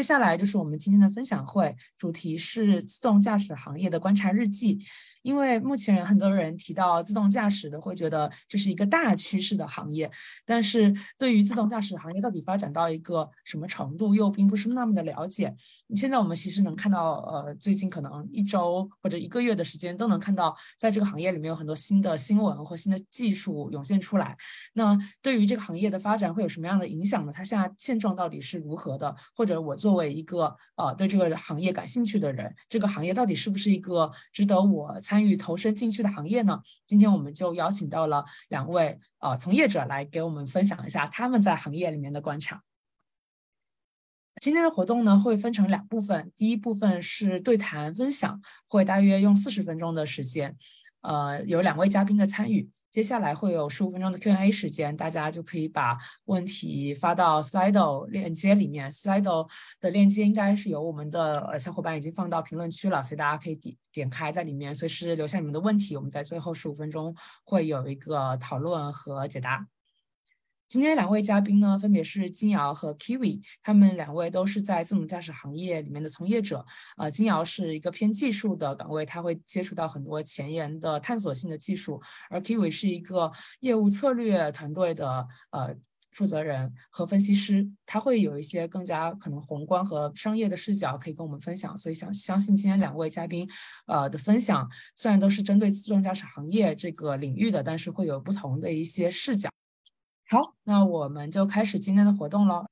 接下来就是我们今天的分享会，主题是自动驾驶行业的观察日记。因为目前很多人提到自动驾驶的，会觉得这是一个大趋势的行业，但是对于自动驾驶行业到底发展到一个什么程度，又并不是那么的了解。现在我们其实能看到，呃，最近可能一周或者一个月的时间，都能看到在这个行业里面有很多新的新闻或新的技术涌现出来。那对于这个行业的发展会有什么样的影响呢？它现在现状到底是如何的？或者我作为一个呃对这个行业感兴趣的人，这个行业到底是不是一个值得我？参与投身进去的行业呢？今天我们就邀请到了两位呃从业者来给我们分享一下他们在行业里面的观察。今天的活动呢会分成两部分，第一部分是对谈分享，会大约用四十分钟的时间，呃，有两位嘉宾的参与。接下来会有十五分钟的 Q&A 时间，大家就可以把问题发到 Slido 链接里面。Slido 的链接应该是由我们的呃小伙伴已经放到评论区了，所以大家可以点点开在里面，随时留下你们的问题。我们在最后十五分钟会有一个讨论和解答。今天两位嘉宾呢，分别是金瑶和 Kiwi，他们两位都是在自动驾驶行业里面的从业者。呃，金瑶是一个偏技术的岗位，他会接触到很多前沿的探索性的技术；而 Kiwi 是一个业务策略团队的呃负责人和分析师，他会有一些更加可能宏观和商业的视角可以跟我们分享。所以想相信今天两位嘉宾呃的分享，虽然都是针对自动驾驶行业这个领域的，但是会有不同的一些视角。好，那我们就开始今天的活动喽。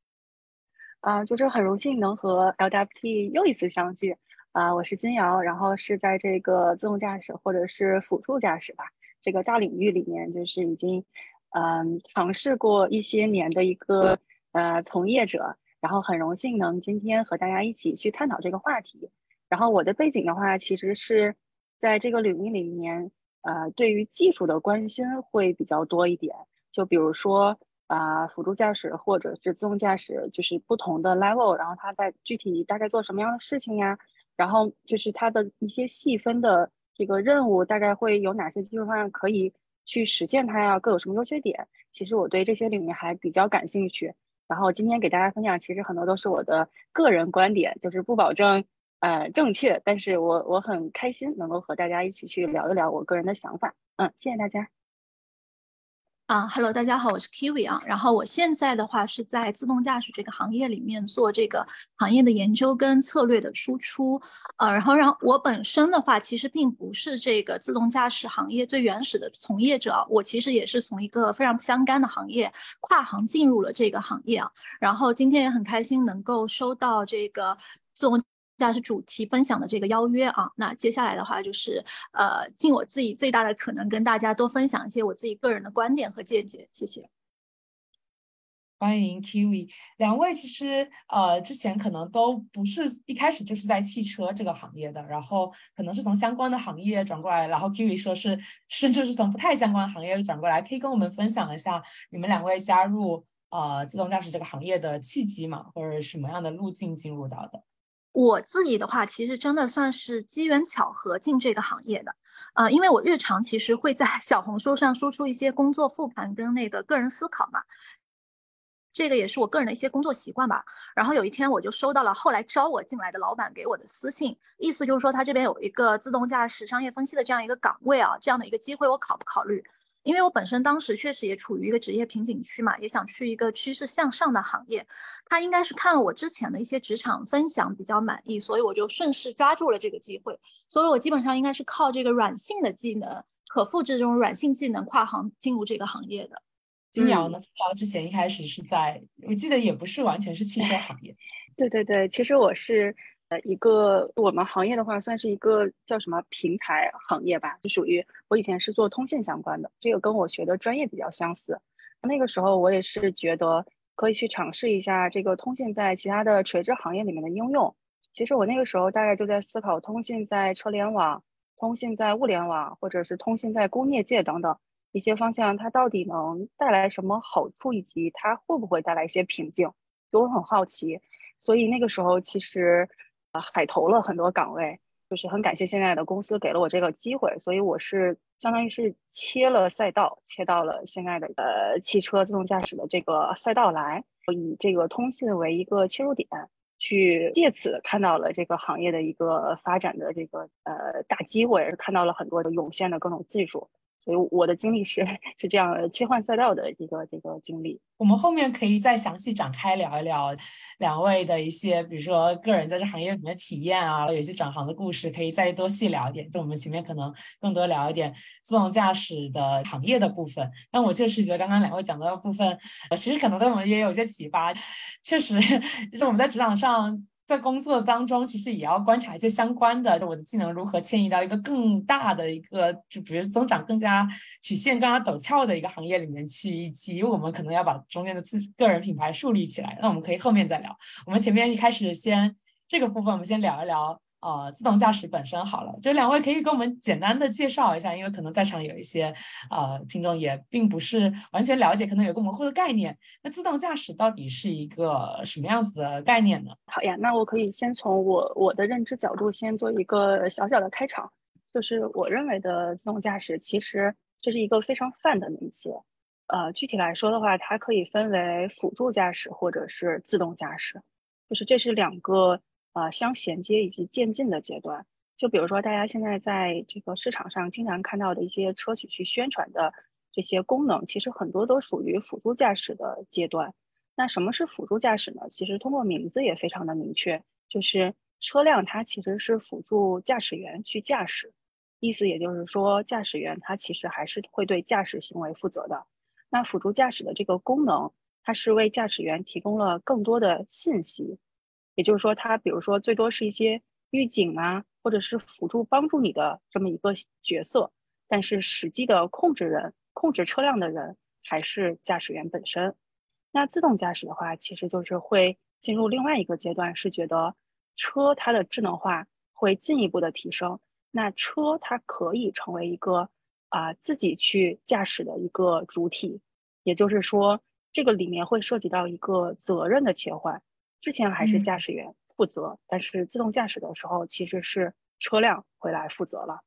啊，就是很荣幸能和 LWT 又一次相聚。啊，我是金瑶，然后是在这个自动驾驶或者是辅助驾驶吧这个大领域里面，就是已经嗯尝试过一些年的一个呃从业者。然后很荣幸能今天和大家一起去探讨这个话题。然后我的背景的话，其实是在这个领域里面，呃，对于技术的关心会比较多一点。就比如说啊，辅助驾驶或者是自动驾驶，就是不同的 level，然后它在具体大概做什么样的事情呀？然后就是它的一些细分的这个任务，大概会有哪些技术方案可以去实现它呀？各有什么优缺点？其实我对这些领域还比较感兴趣。然后今天给大家分享，其实很多都是我的个人观点，就是不保证呃正确，但是我我很开心能够和大家一起去聊一聊我个人的想法。嗯，谢谢大家。啊，Hello，大家好，我是 Kiwi 啊。然后我现在的话是在自动驾驶这个行业里面做这个行业的研究跟策略的输出。呃，然后让我本身的话其实并不是这个自动驾驶行业最原始的从业者，我其实也是从一个非常不相干的行业跨行进入了这个行业啊。然后今天也很开心能够收到这个自动。驾驶主题分享的这个邀约啊，那接下来的话就是呃，尽我自己最大的可能跟大家多分享一些我自己个人的观点和见解。谢谢。欢迎 Kiwi 两位，其实呃之前可能都不是一开始就是在汽车这个行业的，然后可能是从相关的行业转过来，然后 Kiwi 说是甚至是从不太相关的行业转过来，可以跟我们分享一下你们两位加入呃自动驾驶这个行业的契机嘛，或者什么样的路径进入到的？我自己的话，其实真的算是机缘巧合进这个行业的，呃，因为我日常其实会在小红书上输出一些工作复盘跟那个个人思考嘛，这个也是我个人的一些工作习惯吧。然后有一天我就收到了后来招我进来的老板给我的私信，意思就是说他这边有一个自动驾驶商业分析的这样一个岗位啊，这样的一个机会我考不考虑？因为我本身当时确实也处于一个职业瓶颈区嘛，也想去一个趋势向上的行业。他应该是看了我之前的一些职场分享比较满意，所以我就顺势抓住了这个机会。所以我基本上应该是靠这个软性的技能，可复制这种软性技能跨行进入这个行业的。金瑶呢？金瑶之前一开始是在，我记得也不是完全是汽车行业。对对对，其实我是。呃，一个我们行业的话，算是一个叫什么平台行业吧，就属于我以前是做通信相关的，这个跟我学的专业比较相似。那个时候我也是觉得可以去尝试一下这个通信在其他的垂直行业里面的应用，其实我那个时候大概就在思考，通信在车联网、通信在物联网，或者是通信在工业界等等一些方向，它到底能带来什么好处，以及它会不会带来一些瓶颈，就我很好奇。所以那个时候其实啊海投了很多岗位，就是很感谢现在的公司给了我这个机会，所以我是相当于是切了赛道，切到了现在的呃汽车自动驾驶的这个赛道来，以这个通信为一个切入点。去借此看到了这个行业的一个发展的这个呃大机会，看到了很多的涌现的各种技术。所以我的经历是是这样切换赛道的一个这个经历。我们后面可以再详细展开聊一聊两位的一些，比如说个人在这行业里面体验啊，有些转行的故事，可以再多细聊一点。就我们前面可能更多聊一点自动驾驶的行业的部分。但我确实觉得刚刚两位讲到的部分，呃，其实可能对我们也有些启发。确实，就是我们在职场上。在工作当中，其实也要观察一些相关的，我的技能如何迁移到一个更大的一个，就比如增长更加曲线更加陡峭的一个行业里面去，以及我们可能要把中间的自个人品牌树立起来。那我们可以后面再聊。我们前面一开始先这个部分，我们先聊一聊。呃，自动驾驶本身好了，就两位可以给我们简单的介绍一下，因为可能在场有一些呃听众也并不是完全了解，可能有个模糊的概念。那自动驾驶到底是一个什么样子的概念呢？好呀，那我可以先从我我的认知角度先做一个小小的开场，就是我认为的自动驾驶其实这是一个非常泛的名词。呃，具体来说的话，它可以分为辅助驾驶或者是自动驾驶，就是这是两个。呃，相衔接以及渐进的阶段，就比如说大家现在在这个市场上经常看到的一些车企去宣传的这些功能，其实很多都属于辅助驾驶的阶段。那什么是辅助驾驶呢？其实通过名字也非常的明确，就是车辆它其实是辅助驾驶员去驾驶，意思也就是说，驾驶员他其实还是会对驾驶行为负责的。那辅助驾驶的这个功能，它是为驾驶员提供了更多的信息。也就是说，它比如说最多是一些预警啊，或者是辅助帮助你的这么一个角色，但是实际的控制人、控制车辆的人还是驾驶员本身。那自动驾驶的话，其实就是会进入另外一个阶段，是觉得车它的智能化会进一步的提升，那车它可以成为一个啊自己去驾驶的一个主体。也就是说，这个里面会涉及到一个责任的切换。之前还是驾驶员负责，但是自动驾驶的时候其实是车辆会来负责了。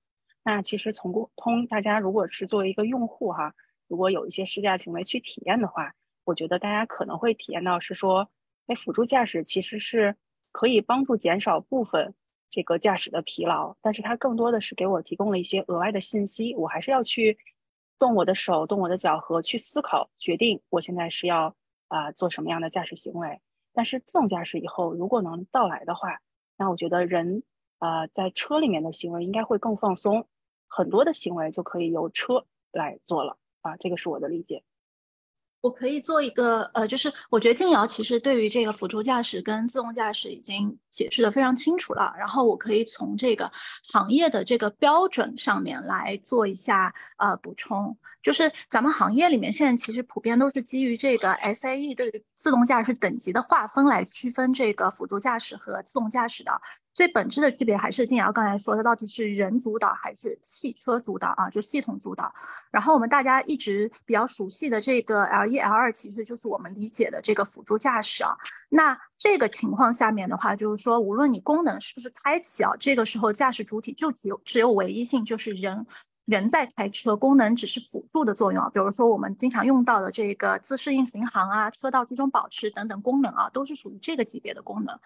那其实从通大家如果是作为一个用户哈，如果有一些试驾行为去体验的话，我觉得大家可能会体验到是说，哎，辅助驾驶其实是可以帮助减少部分这个驾驶的疲劳，但是它更多的是给我提供了一些额外的信息，我还是要去动我的手、动我的脚和去思考决定我现在是要啊做什么样的驾驶行为。但是自动驾驶以后，如果能到来的话，那我觉得人啊在车里面的行为应该会更放松，很多的行为就可以由车来做了啊，这个是我的理解。我可以做一个呃，就是我觉得静瑶其实对于这个辅助驾驶跟自动驾驶已经解释的非常清楚了，然后我可以从这个行业的这个标准上面来做一下呃补充。就是咱们行业里面现在其实普遍都是基于这个 SAE 对于自动驾驶等级的划分来区分这个辅助驾驶和自动驾驶的。最本质的区别还是金瑶刚才说的，到底是人主导还是汽车主导啊？就系统主导。然后我们大家一直比较熟悉的这个 L 一 L 二，其实就是我们理解的这个辅助驾驶啊。那这个情况下面的话，就是说无论你功能是不是开启啊，这个时候驾驶主体就只有只有唯一性，就是人。人在开车，功能只是辅助的作用啊。比如说我们经常用到的这个自适应巡航啊、车道居中保持等等功能啊，都是属于这个级别的功能。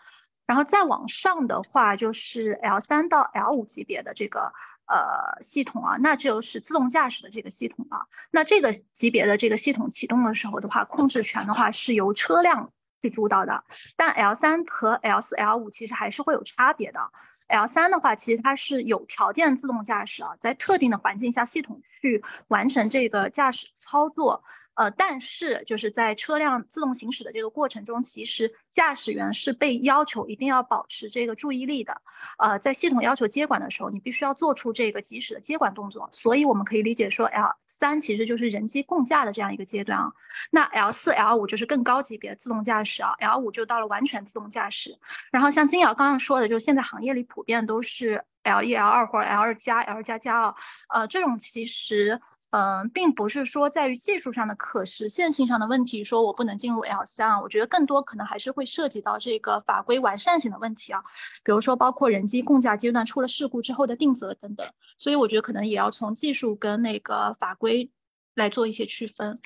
然后再往上的话，就是 L 三到 L 五级别的这个呃系统啊，那就是自动驾驶的这个系统啊。那这个级别的这个系统启动的时候的话，控制权的话是由车辆去主导的。但 L 三和 L 四、L 五其实还是会有差别的。L 三的话，其实它是有条件自动驾驶啊，在特定的环境下，系统去完成这个驾驶操作。呃，但是就是在车辆自动行驶的这个过程中，其实驾驶员是被要求一定要保持这个注意力的。呃，在系统要求接管的时候，你必须要做出这个及时的接管动作。所以我们可以理解说，L 三其实就是人机共驾的这样一个阶段啊。那 L 四、L 五就是更高级别自动驾驶啊，L 五就到了完全自动驾驶。然后像金瑶刚刚说的，就是现在行业里普遍都是 L 一、L 二或者 L 二加、L 加加啊。呃，这种其实。嗯，并不是说在于技术上的可实现性上的问题，说我不能进入 L 三啊，我觉得更多可能还是会涉及到这个法规完善性的问题啊，比如说包括人机共驾阶段出了事故之后的定责等等，所以我觉得可能也要从技术跟那个法规来做一些区分。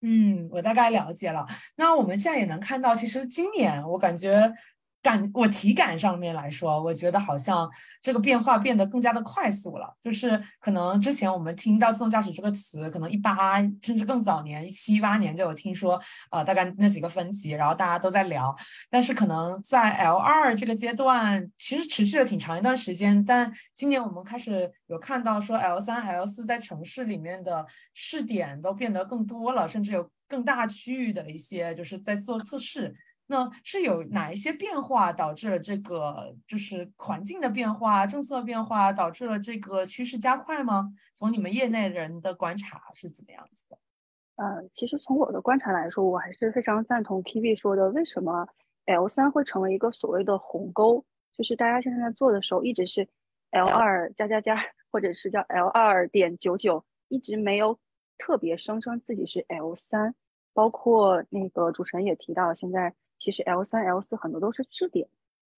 嗯，我大概了解了。那我们现在也能看到，其实今年我感觉。感我体感上面来说，我觉得好像这个变化变得更加的快速了。就是可能之前我们听到自动驾驶这个词，可能一八甚至更早年一七八年就有听说，呃，大概那几个分级，然后大家都在聊。但是可能在 L 二这个阶段，其实持续了挺长一段时间。但今年我们开始有看到说 L 三、L 四在城市里面的试点都变得更多了，甚至有更大区域的一些就是在做测试。那是有哪一些变化导致了这个就是环境的变化、政策变化，导致了这个趋势加快吗？从你们业内人的观察是怎么样子的？呃，其实从我的观察来说，我还是非常赞同 K V 说的。为什么 L 三会成为一个所谓的鸿沟？就是大家现在在做的时候，一直是 L 二加加加，或者是叫 L 二点九九，一直没有特别声称自己是 L 三。包括那个主持人也提到，现在。其实 L 三、L 四很多都是试点，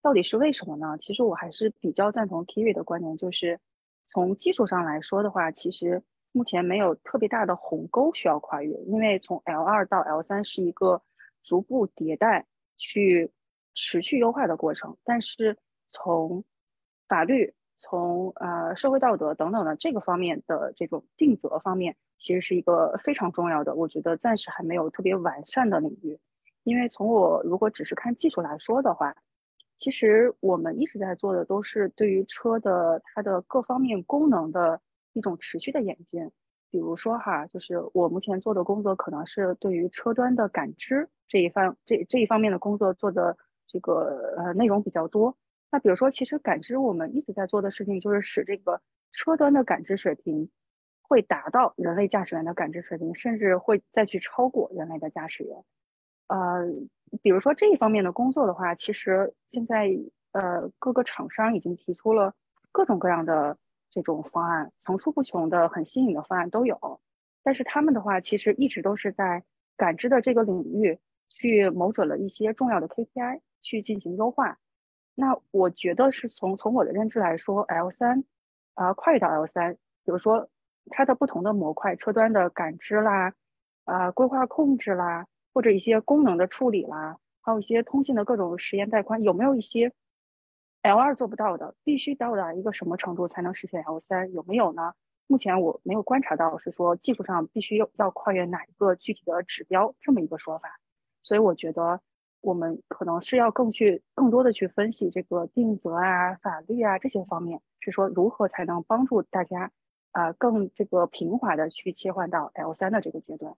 到底是为什么呢？其实我还是比较赞同 Kiwi 的观点，就是从技术上来说的话，其实目前没有特别大的鸿沟需要跨越，因为从 L 二到 L 三是一个逐步迭代、去持续优化的过程。但是从法律、从呃社会道德等等的这个方面的这种定责方面，其实是一个非常重要的，我觉得暂时还没有特别完善的领域。因为从我如果只是看技术来说的话，其实我们一直在做的都是对于车的它的各方面功能的一种持续的演进。比如说哈，就是我目前做的工作可能是对于车端的感知这一方这这一方面的工作做的这个呃内容比较多。那比如说，其实感知我们一直在做的事情就是使这个车端的感知水平会达到人类驾驶员的感知水平，甚至会再去超过人类的驾驶员。呃，比如说这一方面的工作的话，其实现在呃各个厂商已经提出了各种各样的这种方案，层出不穷的很新颖的方案都有。但是他们的话，其实一直都是在感知的这个领域去谋准了一些重要的 KPI 去进行优化。那我觉得是从从我的认知来说，L 三啊跨越到 L 三，比如说它的不同的模块，车端的感知啦，啊规划控制啦。或者一些功能的处理啦，还有一些通信的各种实验带宽，有没有一些 L 二做不到的，必须到达一个什么程度才能实现 L 三？有没有呢？目前我没有观察到是说技术上必须要要跨越哪一个具体的指标这么一个说法，所以我觉得我们可能是要更去更多的去分析这个定责啊、法律啊这些方面，是说如何才能帮助大家啊更这个平滑的去切换到 L 三的这个阶段。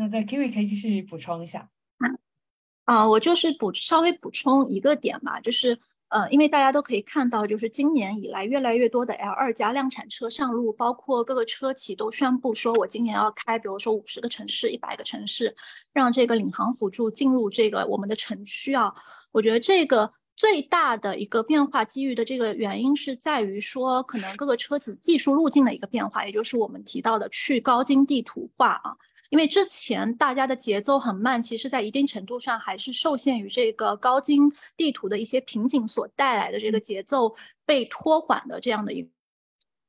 那在 Kiwi 可以继续补充一下，啊，我就是补稍微补充一个点吧，就是呃，因为大家都可以看到，就是今年以来越来越多的 L 二加量产车上路，包括各个车企都宣布说，我今年要开，比如说五十个城市、一百个城市，让这个领航辅助进入这个我们的城区啊。我觉得这个最大的一个变化机遇的这个原因是在于说，可能各个车企技术路径的一个变化，也就是我们提到的去高精地图化啊。因为之前大家的节奏很慢，其实在一定程度上还是受限于这个高精地图的一些瓶颈所带来的这个节奏被拖缓的这样的一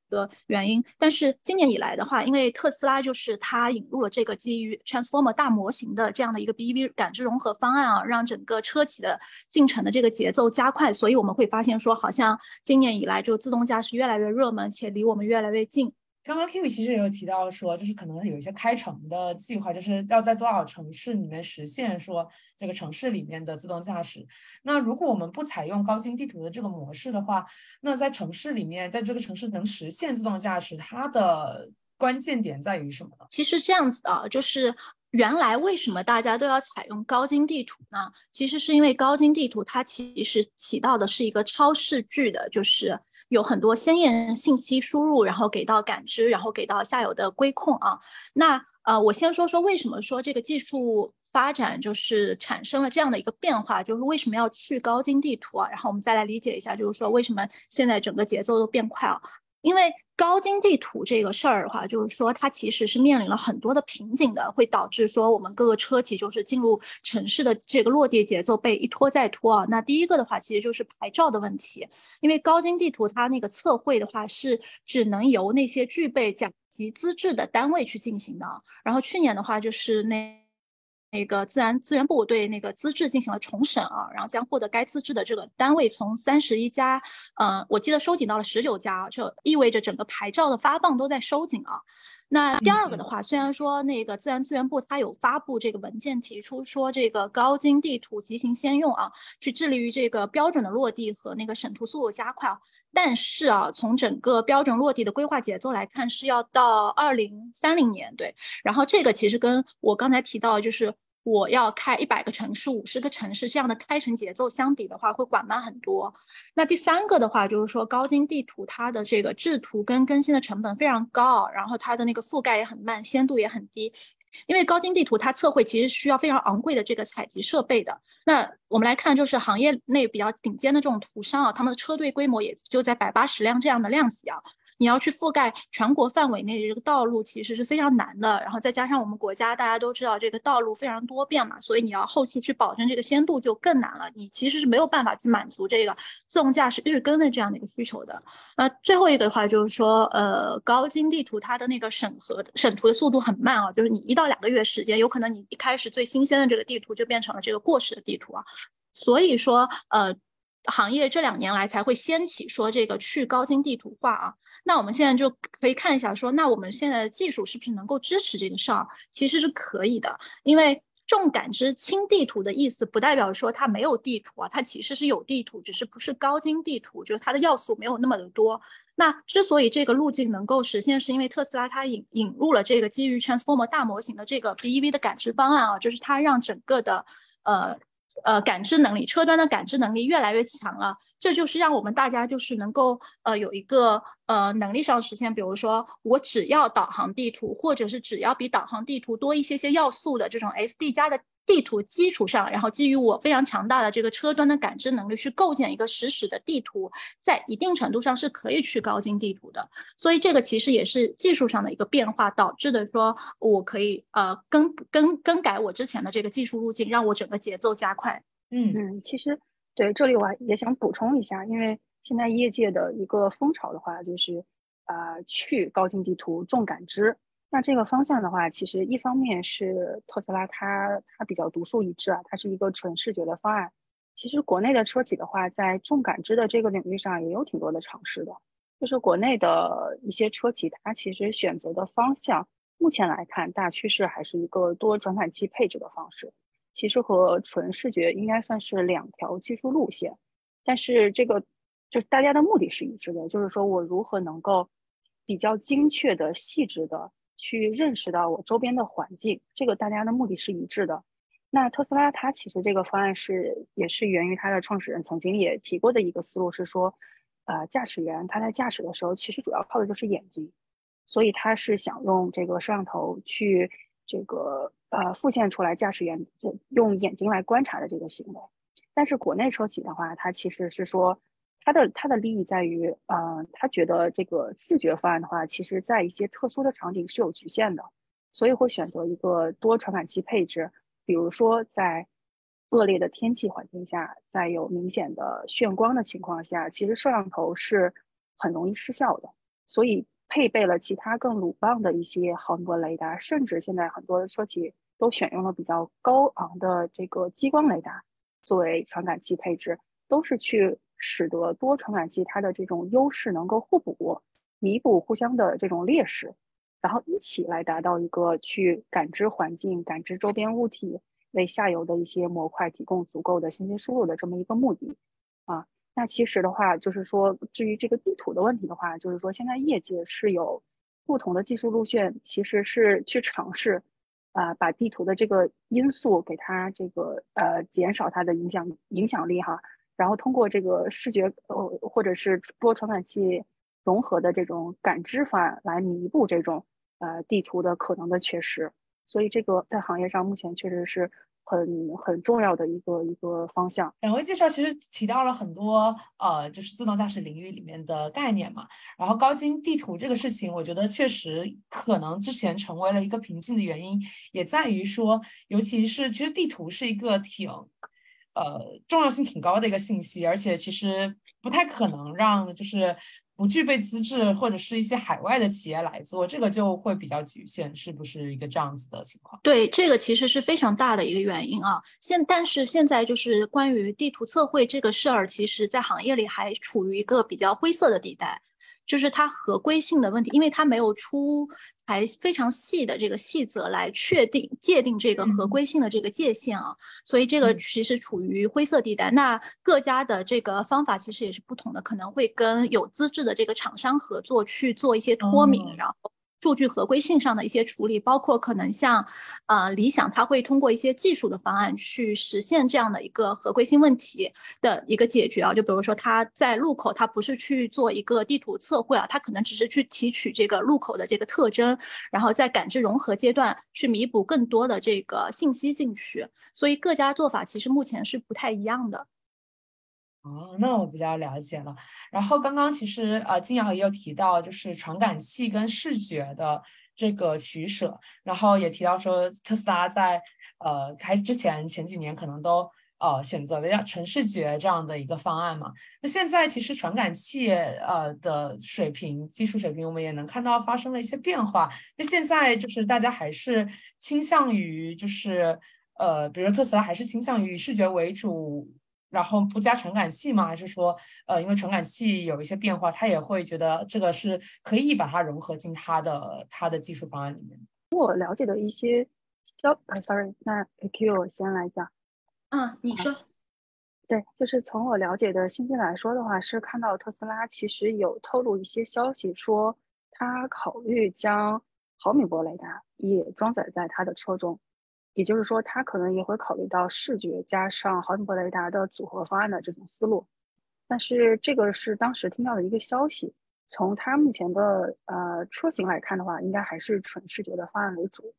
个原因。但是今年以来的话，因为特斯拉就是它引入了这个基于 Transformer 大模型的这样的一个 BEV 感知融合方案啊，让整个车企的进程的这个节奏加快，所以我们会发现说，好像今年以来就自动驾驶越来越热门，且离我们越来越近。刚刚 Kimi 其实也有提到说，就是可能有一些开城的计划，就是要在多少城市里面实现说这个城市里面的自动驾驶。那如果我们不采用高精地图的这个模式的话，那在城市里面，在这个城市能实现自动驾驶，它的关键点在于什么呢？其实这样子啊，就是原来为什么大家都要采用高精地图呢？其实是因为高精地图它其实起到的是一个超视距的，就是有很多鲜艳信息输入，然后给到感知，然后给到下游的规控啊。那呃，我先说说为什么说这个技术。发展就是产生了这样的一个变化，就是为什么要去高精地图啊？然后我们再来理解一下，就是说为什么现在整个节奏都变快啊？因为高精地图这个事儿的话，就是说它其实是面临了很多的瓶颈的，会导致说我们各个车企就是进入城市的这个落地节奏被一拖再拖啊。那第一个的话，其实就是牌照的问题，因为高精地图它那个测绘的话是只能由那些具备甲级资质的单位去进行的。然后去年的话就是那。那个自然资源部对那个资质进行了重审啊，然后将获得该资质的这个单位从三十一家，嗯，我记得收紧到了十九家，这意味着整个牌照的发放都在收紧啊。那第二个的话，虽然说那个自然资源部它有发布这个文件，提出说这个高精地图即行先用啊，去致力于这个标准的落地和那个审图速度加快。但是啊，从整个标准落地的规划节奏来看，是要到二零三零年。对，然后这个其实跟我刚才提到，就是我要开一百个城市、五十个城市这样的开城节奏相比的话，会缓慢很多。那第三个的话，就是说高精地图它的这个制图跟更新的成本非常高，然后它的那个覆盖也很慢，鲜度也很低。因为高精地图它测绘其实需要非常昂贵的这个采集设备的。那我们来看，就是行业内比较顶尖的这种图商啊，他们的车队规模也就在百八十辆这样的量级啊。你要去覆盖全国范围内的这个道路，其实是非常难的。然后再加上我们国家大家都知道这个道路非常多变嘛，所以你要后续去保证这个鲜度就更难了。你其实是没有办法去满足这个自动驾驶日更的这样的一个需求的。那最后一个的话就是说，呃，高精地图它的那个审核审图的速度很慢啊，就是你一到两个月时间，有可能你一开始最新鲜的这个地图就变成了这个过时的地图啊。所以说，呃，行业这两年来才会掀起说这个去高精地图化啊。那我们现在就可以看一下，说那我们现在的技术是不是能够支持这个事儿？其实是可以的，因为重感知轻地图的意思不代表说它没有地图啊，它其实是有地图，只是不是高精地图，就是它的要素没有那么的多。那之所以这个路径能够实现，是因为特斯拉它引引入了这个基于 Transformer 大模型的这个 BEV 的感知方案啊，就是它让整个的呃。呃，感知能力，车端的感知能力越来越强了，这就是让我们大家就是能够呃有一个呃能力上实现，比如说我只要导航地图，或者是只要比导航地图多一些些要素的这种 SD 加的。地图基础上，然后基于我非常强大的这个车端的感知能力，去构建一个实时的地图，在一定程度上是可以去高精地图的。所以这个其实也是技术上的一个变化导致的，说我可以呃更更更改我之前的这个技术路径，让我整个节奏加快。嗯嗯，其实对这里我也想补充一下，因为现在业界的一个风潮的话，就是啊去高精地图重感知。那这个方向的话，其实一方面是特斯拉它它比较独树一帜啊，它是一个纯视觉的方案。其实国内的车企的话，在重感知的这个领域上也有挺多的尝试的。就是国内的一些车企，它其实选择的方向，目前来看大趋势还是一个多传感器配置的方式。其实和纯视觉应该算是两条技术路线，但是这个就大家的目的是一致的，就是说我如何能够比较精确的、细致的。去认识到我周边的环境，这个大家的目的是一致的。那特斯拉它其实这个方案是也是源于它的创始人曾经也提过的一个思路，是说，呃，驾驶员他在驾驶的时候其实主要靠的就是眼睛，所以他是想用这个摄像头去这个呃复现出来驾驶员用眼睛来观察的这个行为。但是国内车企的话，它其实是说。它的它的利益在于，呃，他觉得这个视觉方案的话，其实在一些特殊的场景是有局限的，所以会选择一个多传感器配置。比如说，在恶劣的天气环境下，在有明显的眩光的情况下，其实摄像头是很容易失效的。所以配备了其他更鲁棒的一些毫米波雷达，甚至现在很多车企都选用了比较高昂的这个激光雷达作为传感器配置，都是去。使得多传感器它的这种优势能够互补、弥补互相的这种劣势，然后一起来达到一个去感知环境、感知周边物体，为下游的一些模块提供足够的信息输入的这么一个目的啊。那其实的话，就是说，至于这个地图的问题的话，就是说现在业界是有不同的技术路线其实是去尝试，啊，把地图的这个因素给它这个呃减少它的影响影响力哈，然后通过这个视觉呃或者是多传感器融合的这种感知方案来弥补这种呃地图的可能的缺失，所以这个在行业上目前确实是。很很重要的一个一个方向。两位介绍其实提到了很多呃，就是自动驾驶领域里面的概念嘛。然后高精地图这个事情，我觉得确实可能之前成为了一个瓶颈的原因，也在于说，尤其是其实地图是一个挺呃重要性挺高的一个信息，而且其实不太可能让就是。不具备资质或者是一些海外的企业来做，这个就会比较局限，是不是一个这样子的情况？对，这个其实是非常大的一个原因啊。现但是现在就是关于地图测绘这个事儿，其实在行业里还处于一个比较灰色的地带。就是它合规性的问题，因为它没有出台非常细的这个细则来确定界定这个合规性的这个界限啊，所以这个其实处于灰色地带。那各家的这个方法其实也是不同的，可能会跟有资质的这个厂商合作去做一些脱敏，然后。数据合规性上的一些处理，包括可能像，呃，理想，它会通过一些技术的方案去实现这样的一个合规性问题的一个解决啊。就比如说，它在路口，它不是去做一个地图测绘啊，它可能只是去提取这个路口的这个特征，然后在感知融合阶段去弥补更多的这个信息进去。所以各家做法其实目前是不太一样的。哦，那我比较了解了。然后刚刚其实呃，金瑶也有提到，就是传感器跟视觉的这个取舍，然后也提到说特斯拉在呃开之前前几年可能都呃选择了要纯视觉这样的一个方案嘛。那现在其实传感器呃的水平技术水平，我们也能看到发生了一些变化。那现在就是大家还是倾向于就是呃，比如说特斯拉还是倾向于视觉为主。然后不加传感器吗？还是说，呃，因为传感器有一些变化，他也会觉得这个是可以把它融合进他的他的技术方案里面。我了解的一些消，呃，sorry，那 Q 我先来讲。嗯，你说。对，就是从我了解的信息来说的话，是看到特斯拉其实有透露一些消息，说他考虑将毫米波雷达也装载在他的车中。也就是说，他可能也会考虑到视觉加上毫米波雷达的组合方案的这种思路，但是这个是当时听到的一个消息。从他目前的呃车型来看的话，应该还是纯视觉的方案为主。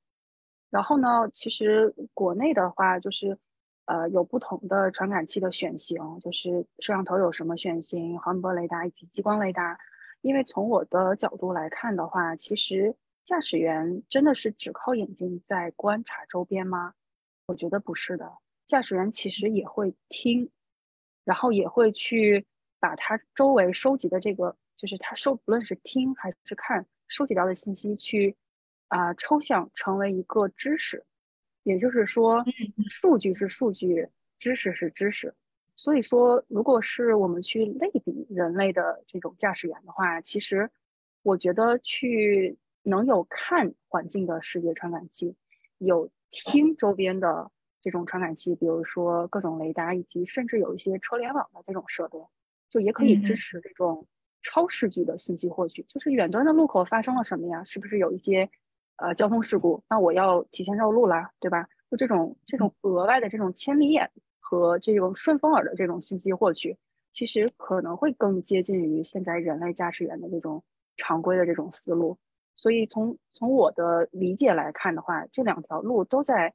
然后呢，其实国内的话就是呃有不同的传感器的选型，就是摄像头有什么选型，毫米波雷达以及激光雷达。因为从我的角度来看的话，其实。驾驶员真的是只靠眼睛在观察周边吗？我觉得不是的。驾驶员其实也会听，然后也会去把他周围收集的这个，就是他收，不论是听还是看，收集到的信息去啊抽象成为一个知识。也就是说，数据是数据，知识是知识。所以说，如果是我们去类比人类的这种驾驶员的话，其实我觉得去。能有看环境的视觉传感器，有听周边的这种传感器，比如说各种雷达，以及甚至有一些车联网的这种设备，就也可以支持这种超视距的信息获取。就是远端的路口发生了什么呀？是不是有一些呃交通事故？那我要提前绕路啦，对吧？就这种这种额外的这种千里眼和这种顺风耳的这种信息获取，其实可能会更接近于现在人类驾驶员的这种常规的这种思路。所以从从我的理解来看的话，这两条路都在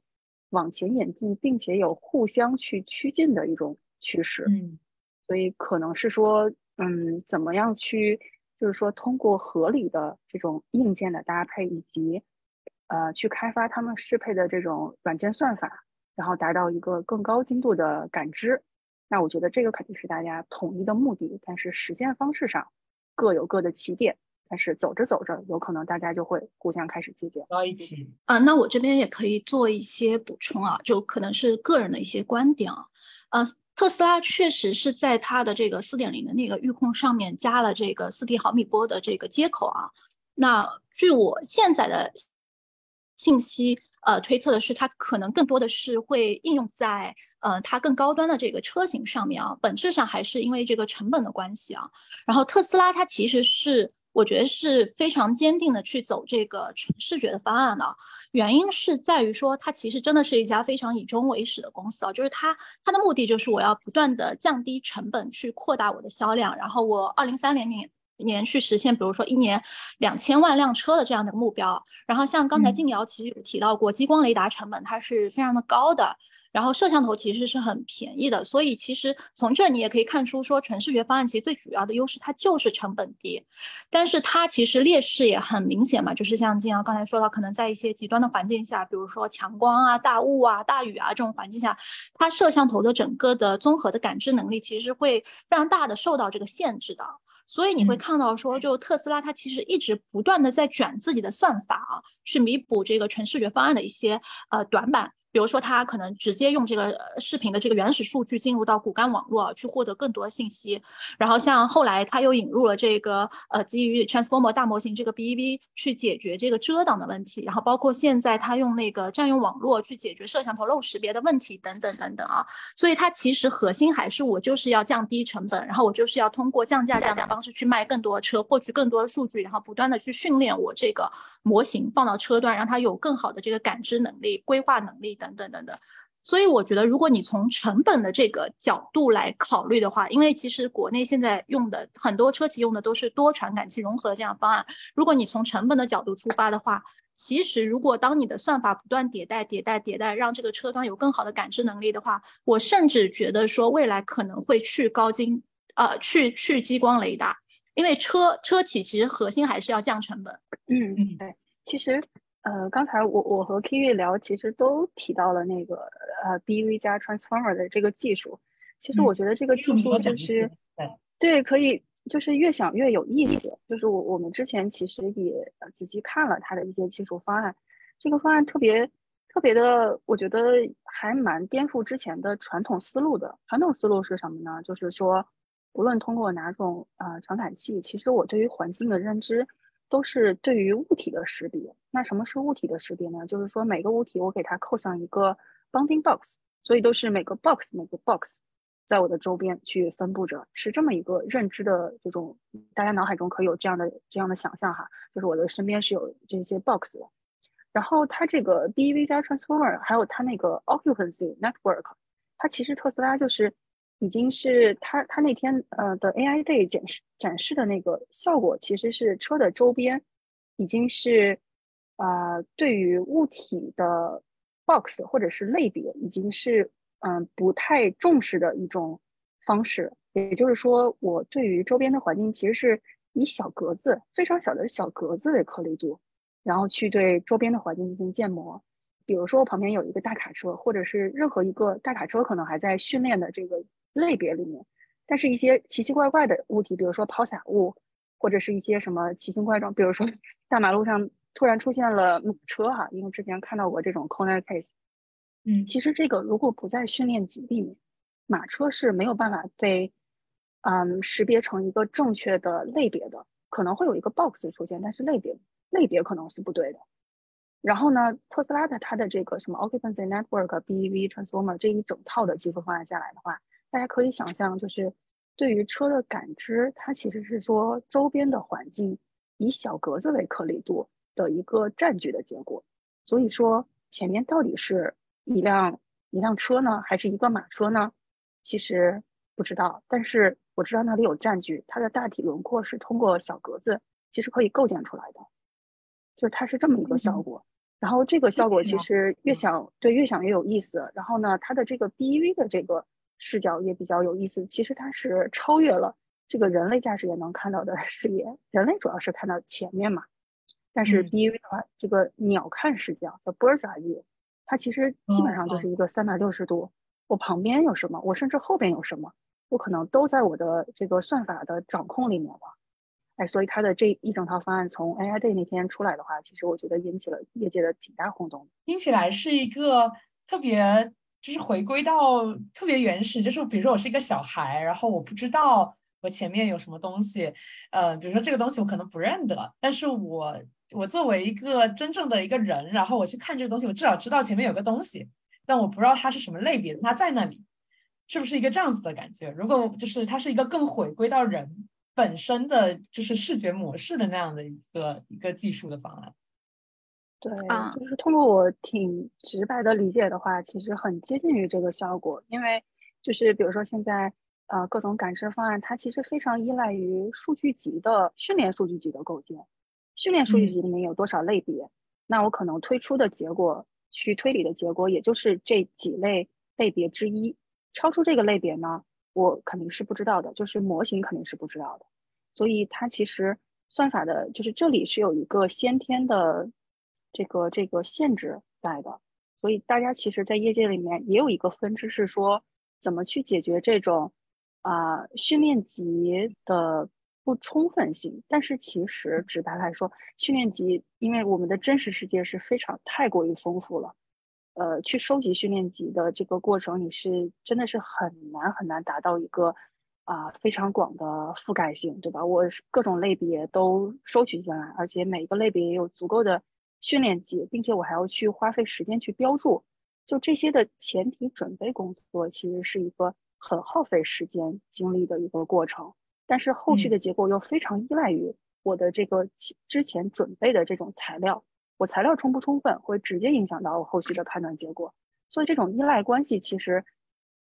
往前演进，并且有互相去趋近的一种趋势。嗯，所以可能是说，嗯，怎么样去，就是说通过合理的这种硬件的搭配，以及呃去开发他们适配的这种软件算法，然后达到一个更高精度的感知。那我觉得这个肯定是大家统一的目的，但是实现方式上各有各的起点。但是走着走着，有可能大家就会互相开始借鉴到一起啊。那我这边也可以做一些补充啊，就可能是个人的一些观点啊。呃，特斯拉确实是在它的这个四点零的那个预控上面加了这个四 D 毫米波的这个接口啊。那据我现在的信息，呃，推测的是它可能更多的是会应用在呃它更高端的这个车型上面啊。本质上还是因为这个成本的关系啊。然后特斯拉它其实是。我觉得是非常坚定的去走这个纯视觉的方案的。原因是在于说，它其实真的是一家非常以终为始的公司啊，就是它它的目的就是我要不断的降低成本，去扩大我的销量，然后我二零三零年年去实现，比如说一年两千万辆车的这样的目标。然后像刚才静瑶其实有提到过，激光雷达成本它是非常的高的。然后摄像头其实是很便宜的，所以其实从这你也可以看出，说纯视觉方案其实最主要的优势它就是成本低，但是它其实劣势也很明显嘛，就是像静瑶刚才说到，可能在一些极端的环境下，比如说强光啊、大雾啊、大雨啊这种环境下，它摄像头的整个的综合的感知能力其实会非常大的受到这个限制的，所以你会看到说，就特斯拉它其实一直不断的在卷自己的算法啊，去弥补这个纯视觉方案的一些呃短板。比如说，它可能直接用这个视频的这个原始数据进入到骨干网络去获得更多信息，然后像后来它又引入了这个呃基于 Transformer 大模型这个 BEV 去解决这个遮挡的问题，然后包括现在它用那个占用网络去解决摄像头漏识别的问题等等等等啊，所以它其实核心还是我就是要降低成本，然后我就是要通过降价这样的方式去卖更多的车，获取更多的数据，然后不断的去训练我这个模型放到车端，让它有更好的这个感知能力、规划能力等。等等等等，所以我觉得，如果你从成本的这个角度来考虑的话，因为其实国内现在用的很多车企用的都是多传感器融合这样方案。如果你从成本的角度出发的话，其实如果当你的算法不断迭代、迭代、迭代，让这个车端有更好的感知能力的话，我甚至觉得说未来可能会去高精，呃，去去激光雷达，因为车车企其实核心还是要降成本。嗯嗯，对，其实。呃，刚才我我和 Kiwi 聊，其实都提到了那个呃 BV 加 Transformer 的这个技术。其实我觉得这个技术就是对，可以就是越想越有意思。就是我我们之前其实也仔细看了它的一些技术方案，这个方案特别特别的，我觉得还蛮颠覆之前的传统思路的。传统思路是什么呢？就是说，无论通过哪种呃传感器，其实我对于环境的认知。都是对于物体的识别。那什么是物体的识别呢？就是说每个物体我给它扣上一个 bounding box，所以都是每个 box 每个 box 在我的周边去分布着，是这么一个认知的这种，大家脑海中可以有这样的这样的想象哈，就是我的身边是有这些 box 的。然后它这个 BEV 加 transformer，还有它那个 occupancy network，它其实特斯拉就是。已经是他他那天呃的 AI Day 展示展示的那个效果，其实是车的周边已经是啊，对于物体的 box 或者是类别，已经是嗯不太重视的一种方式。也就是说，我对于周边的环境其实是以小格子非常小的小格子为颗粒度，然后去对周边的环境进行建模。比如说，我旁边有一个大卡车，或者是任何一个大卡车可能还在训练的这个。类别里面，但是一些奇奇怪怪的物体，比如说抛洒物，或者是一些什么奇形怪状，比如说 大马路上突然出现了马车哈，因为之前看到过这种 corner case。嗯，其实这个如果不在训练集里面，马车是没有办法被嗯识别成一个正确的类别的，可能会有一个 box 出现，但是类别类别可能是不对的。然后呢，特斯拉的它的这个什么 occupancy network BEV transformer 这一整套的技术方案下来的话。大家可以想象，就是对于车的感知，它其实是说周边的环境以小格子为颗粒度的一个占据的结果。所以说，前面到底是一辆一辆车呢，还是一个马车呢？其实不知道。但是我知道那里有占据，它的大体轮廓是通过小格子其实可以构建出来的，就是它是这么一个效果。然后这个效果其实越想对越想越有意思。然后呢，它的这个 BEV 的这个。视角也比较有意思，其实它是超越了这个人类驾驶员能看到的视野。人类主要是看到前面嘛，但是 BEV 的话，这个鸟瞰视角叫 Bird's Eye View，它其实基本上就是一个三百六十度，我旁边有什么，我甚至后边有什么，我可能都在我的这个算法的掌控里面了。哎，所以它的这一整套方案从 AI Day 那天出来的话，其实我觉得引起了业界的挺大轰动。听起来是一个特别。就是回归到特别原始，就是比如说我是一个小孩，然后我不知道我前面有什么东西，呃，比如说这个东西我可能不认得，但是我我作为一个真正的一个人，然后我去看这个东西，我至少知道前面有个东西，但我不知道它是什么类别的，它在那里，是不是一个这样子的感觉？如果就是它是一个更回归到人本身的就是视觉模式的那样的一个一个技术的方案。对，就是通过我挺直白的理解的话，其实很接近于这个效果。因为就是比如说现在呃各种感知方案，它其实非常依赖于数据集的训练数据集的构建。训练数据集里面有多少类别，那我可能推出的结果去推理的结果，也就是这几类类别之一。超出这个类别呢，我肯定是不知道的，就是模型肯定是不知道的。所以它其实算法的，就是这里是有一个先天的。这个这个限制在的，所以大家其实，在业界里面也有一个分支，是说怎么去解决这种啊训练集的不充分性。但是其实直白来说，训练集因为我们的真实世界是非常太过于丰富了，呃，去收集训练集的这个过程，你是真的是很难很难达到一个啊非常广的覆盖性，对吧？我各种类别都收取进来，而且每一个类别也有足够的。训练集，并且我还要去花费时间去标注，就这些的前提准备工作，其实是一个很耗费时间精力的一个过程。但是后续的结果又非常依赖于我的这个之前准备的这种材料，我材料充不充分，会直接影响到我后续的判断结果。所以这种依赖关系，其实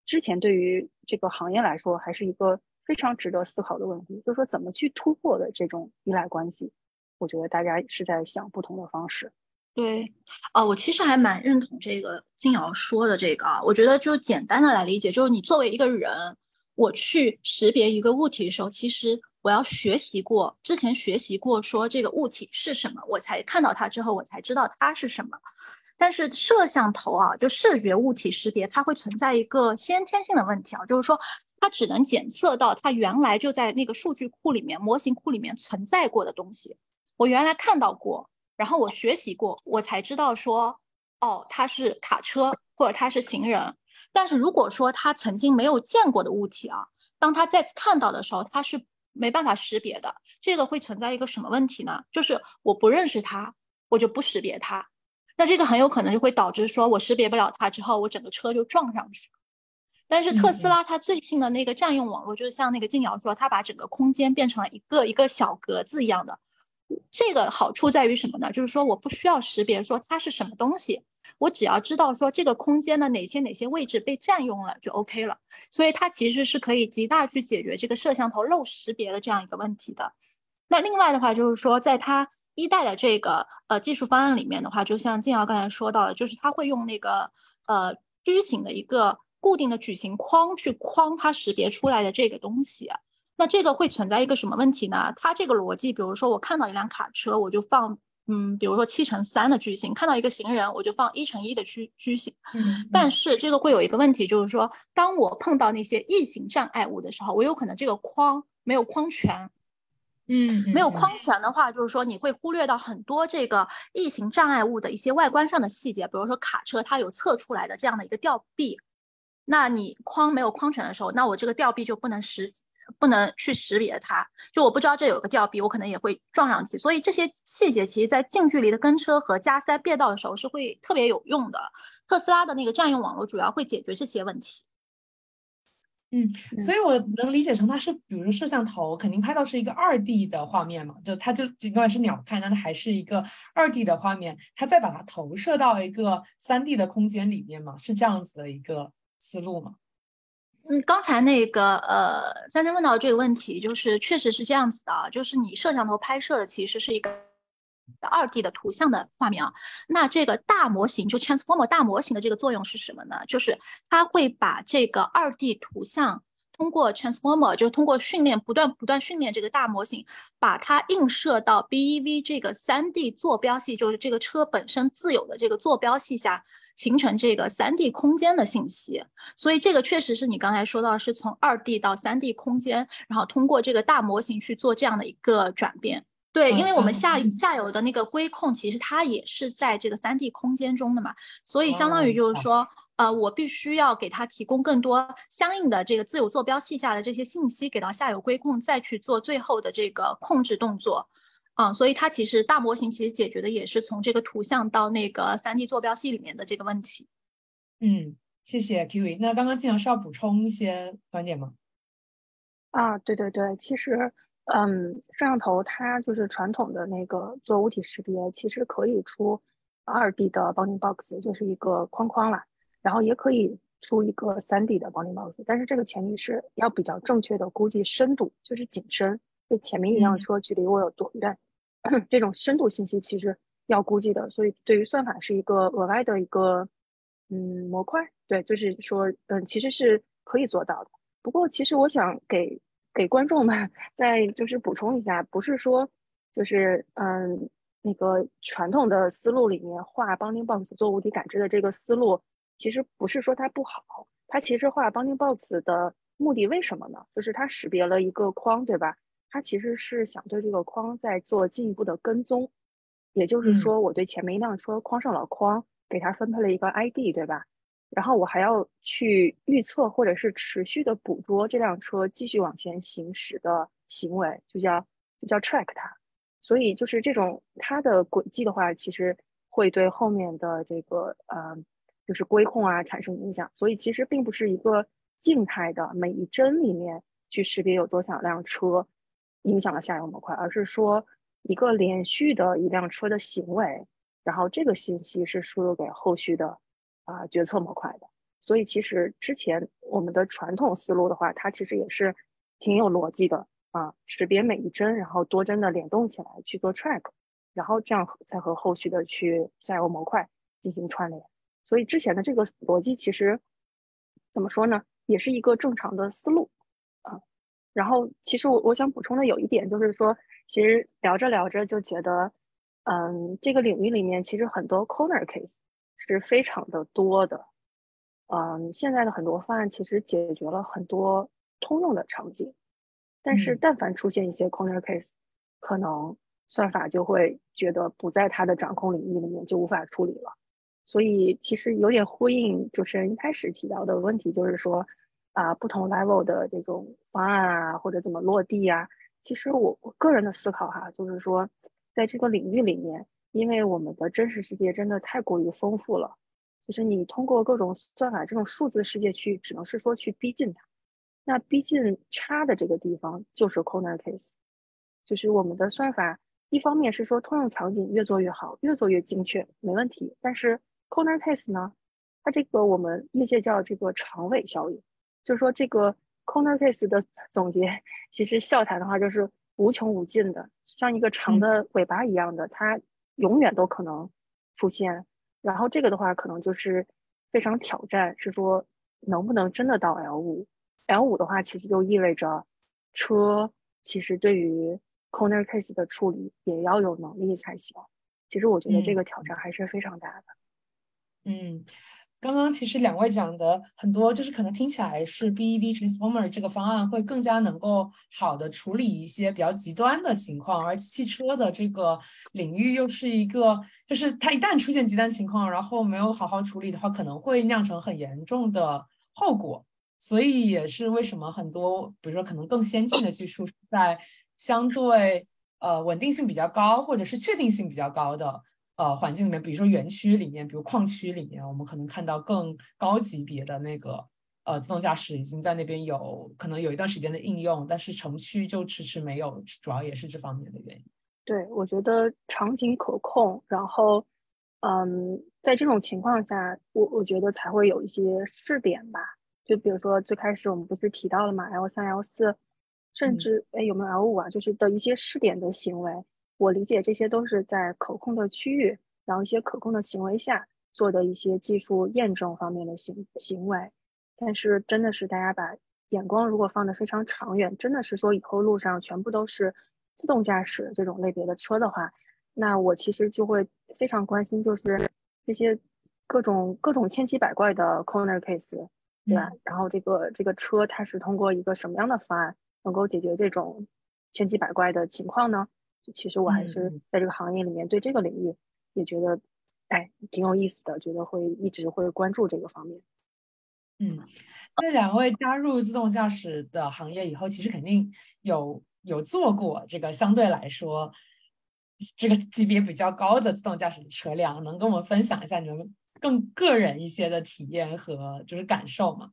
之前对于这个行业来说，还是一个非常值得思考的问题，就是说怎么去突破的这种依赖关系。我觉得大家是在想不同的方式。对，啊，我其实还蛮认同这个金瑶说的这个啊。我觉得就简单的来理解，就是你作为一个人，我去识别一个物体的时候，其实我要学习过，之前学习过说这个物体是什么，我才看到它之后，我才知道它是什么。但是摄像头啊，就视觉物体识别，它会存在一个先天性的问题啊，就是说它只能检测到它原来就在那个数据库里面、模型库里面存在过的东西。我原来看到过，然后我学习过，我才知道说，哦，它是卡车或者它是行人。但是如果说他曾经没有见过的物体啊，当他再次看到的时候，他是没办法识别的。这个会存在一个什么问题呢？就是我不认识它，我就不识别它。那这个很有可能就会导致说我识别不了它之后，我整个车就撞上去。但是特斯拉它最新的那个占用网络，就是像那个静瑶说，它把整个空间变成了一个一个小格子一样的。这个好处在于什么呢？就是说我不需要识别说它是什么东西，我只要知道说这个空间的哪些哪些位置被占用了就 OK 了。所以它其实是可以极大去解决这个摄像头漏识别的这样一个问题的。那另外的话就是说，在它一代的这个呃技术方案里面的话，就像静瑶刚才说到的，就是它会用那个呃矩形的一个固定的矩形框去框它识别出来的这个东西。那这个会存在一个什么问题呢？它这个逻辑，比如说我看到一辆卡车，我就放，嗯，比如说七乘三的矩形；看到一个行人，我就放一乘一的矩矩形。嗯。但是这个会有一个问题，就是说，当我碰到那些异形障碍物的时候，我有可能这个框没有框全。嗯。没有框全的话，就是说你会忽略到很多这个异形障碍物的一些外观上的细节，比如说卡车它有侧出来的这样的一个吊臂，那你框没有框全的时候，那我这个吊臂就不能实。不能去识别它，就我不知道这有个吊臂，我可能也会撞上去。所以这些细节其实，在近距离的跟车和加塞变道的时候是会特别有用的。特斯拉的那个占用网络主要会解决这些问题。嗯，所以我能理解成它是，比如说摄像头肯定拍到是一个二 D 的画面嘛，就它就尽管是鸟瞰，但它还是一个二 D 的画面，它再把它投射到一个三 D 的空间里面嘛，是这样子的一个思路吗？嗯，刚才那个呃，三天问到这个问题，就是确实是这样子的啊，就是你摄像头拍摄的其实是一个二 D 的图像的画面啊。那这个大模型就 Transformer 大模型的这个作用是什么呢？就是它会把这个二 D 图像通过 Transformer，就通过训练不断不断训练这个大模型，把它映射到 BEV 这个三 D 坐标系，就是这个车本身自有的这个坐标系下。形成这个三 D 空间的信息，所以这个确实是你刚才说到，是从二 D 到三 D 空间，然后通过这个大模型去做这样的一个转变。对，因为我们下下游的那个规控，其实它也是在这个三 D 空间中的嘛，所以相当于就是说，呃，我必须要给它提供更多相应的这个自由坐标系下的这些信息给到下游规控，再去做最后的这个控制动作。啊，所以它其实大模型其实解决的也是从这个图像到那个三 D 坐标系里面的这个问题。嗯，谢谢 Kiwi。那刚刚静阳是要补充一些观点吗？啊，对对对，其实嗯，摄像头它就是传统的那个做物体识别，其实可以出二 D 的 bounding box，就是一个框框啦，然后也可以出一个三 D 的 bounding box，但是这个前提是要比较正确的估计深度，就是景深，就前面一辆车距离我有多远，这种深度信息其实要估计的，所以对于算法是一个额外的一个嗯模块，对，就是说嗯其实是可以做到的。不过其实我想给给观众们 再就是补充一下，不是说就是嗯那个传统的思路里面画 bounding box 做物体感知的这个思路，其实不是说它不好，它其实画 bounding box 的目的为什么呢？就是它识别了一个框，对吧？它其实是想对这个框再做进一步的跟踪，也就是说，我对前面一辆车框上了框，给它分配了一个 ID，对吧？然后我还要去预测或者是持续的捕捉这辆车继续往前行驶的行为，就叫就叫 track 它。所以就是这种它的轨迹的话，其实会对后面的这个呃就是规控啊产生影响。所以其实并不是一个静态的每一帧里面去识别有多少辆车。影响了下游模块，而是说一个连续的一辆车的行为，然后这个信息是输入给后续的啊决策模块的。所以其实之前我们的传统思路的话，它其实也是挺有逻辑的啊，识别每一帧，然后多帧的联动起来去做 track，然后这样再和后续的去下游模块进行串联。所以之前的这个逻辑其实怎么说呢，也是一个正常的思路。然后，其实我我想补充的有一点就是说，其实聊着聊着就觉得，嗯，这个领域里面其实很多 corner case 是非常的多的，嗯，现在的很多方案其实解决了很多通用的场景，但是但凡出现一些 corner case，可能算法就会觉得不在它的掌控领域里面就无法处理了，所以其实有点呼应主持人一开始提到的问题，就是说。啊，不同 level 的这种方案啊，或者怎么落地啊，其实我我个人的思考哈，就是说，在这个领域里面，因为我们的真实世界真的太过于丰富了，就是你通过各种算法这种数字世界去，只能是说去逼近它，那逼近差的这个地方就是 corner case，就是我们的算法一方面是说通用场景越做越好，越做越精确，没问题，但是 corner case 呢，它这个我们业界叫这个长尾效应。就是说，这个 corner case 的总结，其实笑谈的话就是无穷无尽的，像一个长的尾巴一样的，它永远都可能出现。然后这个的话，可能就是非常挑战，是说能不能真的到 L 五？L 五的话，其实就意味着车其实对于 corner case 的处理也要有能力才行。其实我觉得这个挑战还是非常大的。嗯。刚刚其实两位讲的很多，就是可能听起来是 BEV transformer 这个方案会更加能够好的处理一些比较极端的情况，而汽车的这个领域又是一个，就是它一旦出现极端情况，然后没有好好处理的话，可能会酿成很严重的后果。所以也是为什么很多，比如说可能更先进的技术，在相对呃稳定性比较高，或者是确定性比较高的。呃，环境里面，比如说园区里面，比如矿区里面，我们可能看到更高级别的那个呃自动驾驶已经在那边有可能有一段时间的应用，但是城区就迟迟没有，主要也是这方面的原因。对，我觉得场景可控，然后嗯，在这种情况下，我我觉得才会有一些试点吧。就比如说最开始我们不是提到了嘛，L 三、L 四，甚至哎有没有 L 五啊，就是的一些试点的行为。我理解这些都是在可控的区域，然后一些可控的行为下做的一些技术验证方面的行行为。但是真的是大家把眼光如果放得非常长远，真的是说以后路上全部都是自动驾驶这种类别的车的话，那我其实就会非常关心，就是这些各种各种千奇百怪的 corner case，对吧？然后这个这个车它是通过一个什么样的方案能够解决这种千奇百怪的情况呢？其实我还是在这个行业里面，对这个领域也觉得，哎，挺有意思的，觉得会一直会关注这个方面。嗯，那两位加入自动驾驶的行业以后，其实肯定有有做过这个相对来说这个级别比较高的自动驾驶的车辆，能跟我们分享一下你们更个人一些的体验和就是感受吗？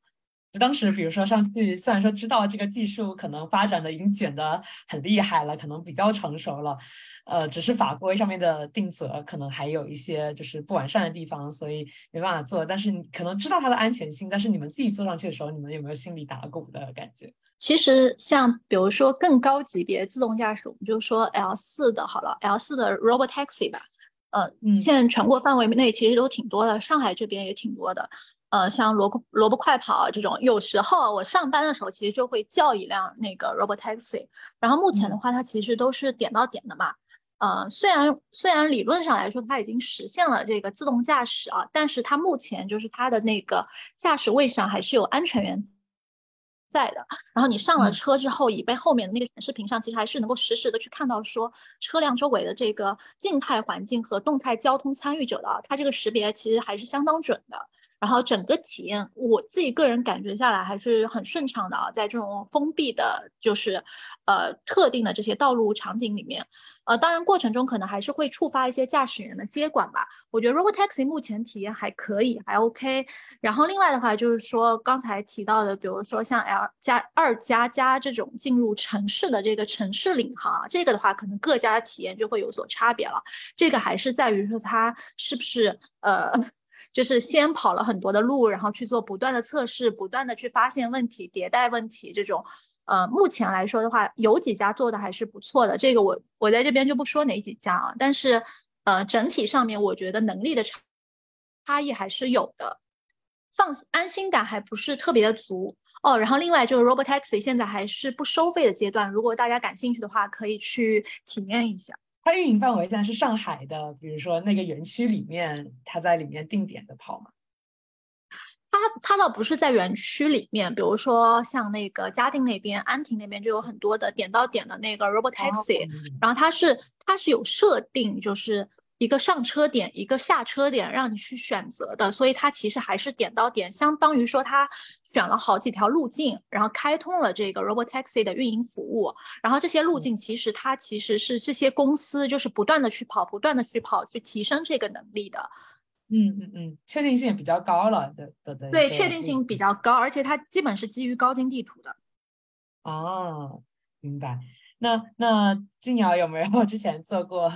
就当时，比如说上去，虽然说知道这个技术可能发展的已经卷得很厉害了，可能比较成熟了，呃，只是法规上面的定则可能还有一些就是不完善的地方，所以没办法做。但是你可能知道它的安全性，但是你们自己坐上去的时候，你们有没有心里打鼓的感觉？其实像比如说更高级别自动驾驶，我们就说 L 四的好了，L 四的 Robot Taxi 吧，呃，现在全国范围内其实都挺多的，上海这边也挺多的。呃，像萝卜萝卜快跑这种，有时候我上班的时候其实就会叫一辆那个 robot taxi。然后目前的话，它其实都是点到点的嘛。呃，虽然虽然理论上来说它已经实现了这个自动驾驶啊，但是它目前就是它的那个驾驶位上还是有安全员在的。然后你上了车之后，椅背后面的那个显示屏上，其实还是能够实时的去看到说车辆周围的这个静态环境和动态交通参与者的，它这个识别其实还是相当准的。然后整个体验，我自己个人感觉下来还是很顺畅的啊，在这种封闭的，就是呃特定的这些道路场景里面，呃，当然过程中可能还是会触发一些驾驶员的接管吧。我觉得 Robotaxi 目前体验还可以，还 OK。然后另外的话就是说刚才提到的，比如说像 L 加二加加这种进入城市的这个城市领航，这个的话可能各家的体验就会有所差别了。这个还是在于说它是不是呃。就是先跑了很多的路，然后去做不断的测试，不断的去发现问题、迭代问题。这种，呃，目前来说的话，有几家做的还是不错的。这个我我在这边就不说哪几家啊，但是，呃，整体上面我觉得能力的差差异还是有的，放安心感还不是特别的足哦。然后另外就是 Robotaxi 现在还是不收费的阶段，如果大家感兴趣的话，可以去体验一下。它运营范围现在是上海的，比如说那个园区里面，它在里面定点的跑吗？它它倒不是在园区里面，比如说像那个嘉定那边、安亭那边就有很多的点到点的那个 Robot Taxi，然后它是它是有设定，就是。一个上车点，一个下车点，让你去选择的，所以它其实还是点到点，相当于说它选了好几条路径，然后开通了这个 Robot Taxi 的运营服务。然后这些路径其实它其实是这些公司就是不断的去跑，不断的去跑，去提升这个能力的。嗯嗯嗯，确定性也比较高了对对对。对，确定性比较高，而且它基本是基于高精地图的。哦，明白。那那静瑶有没有 之前坐过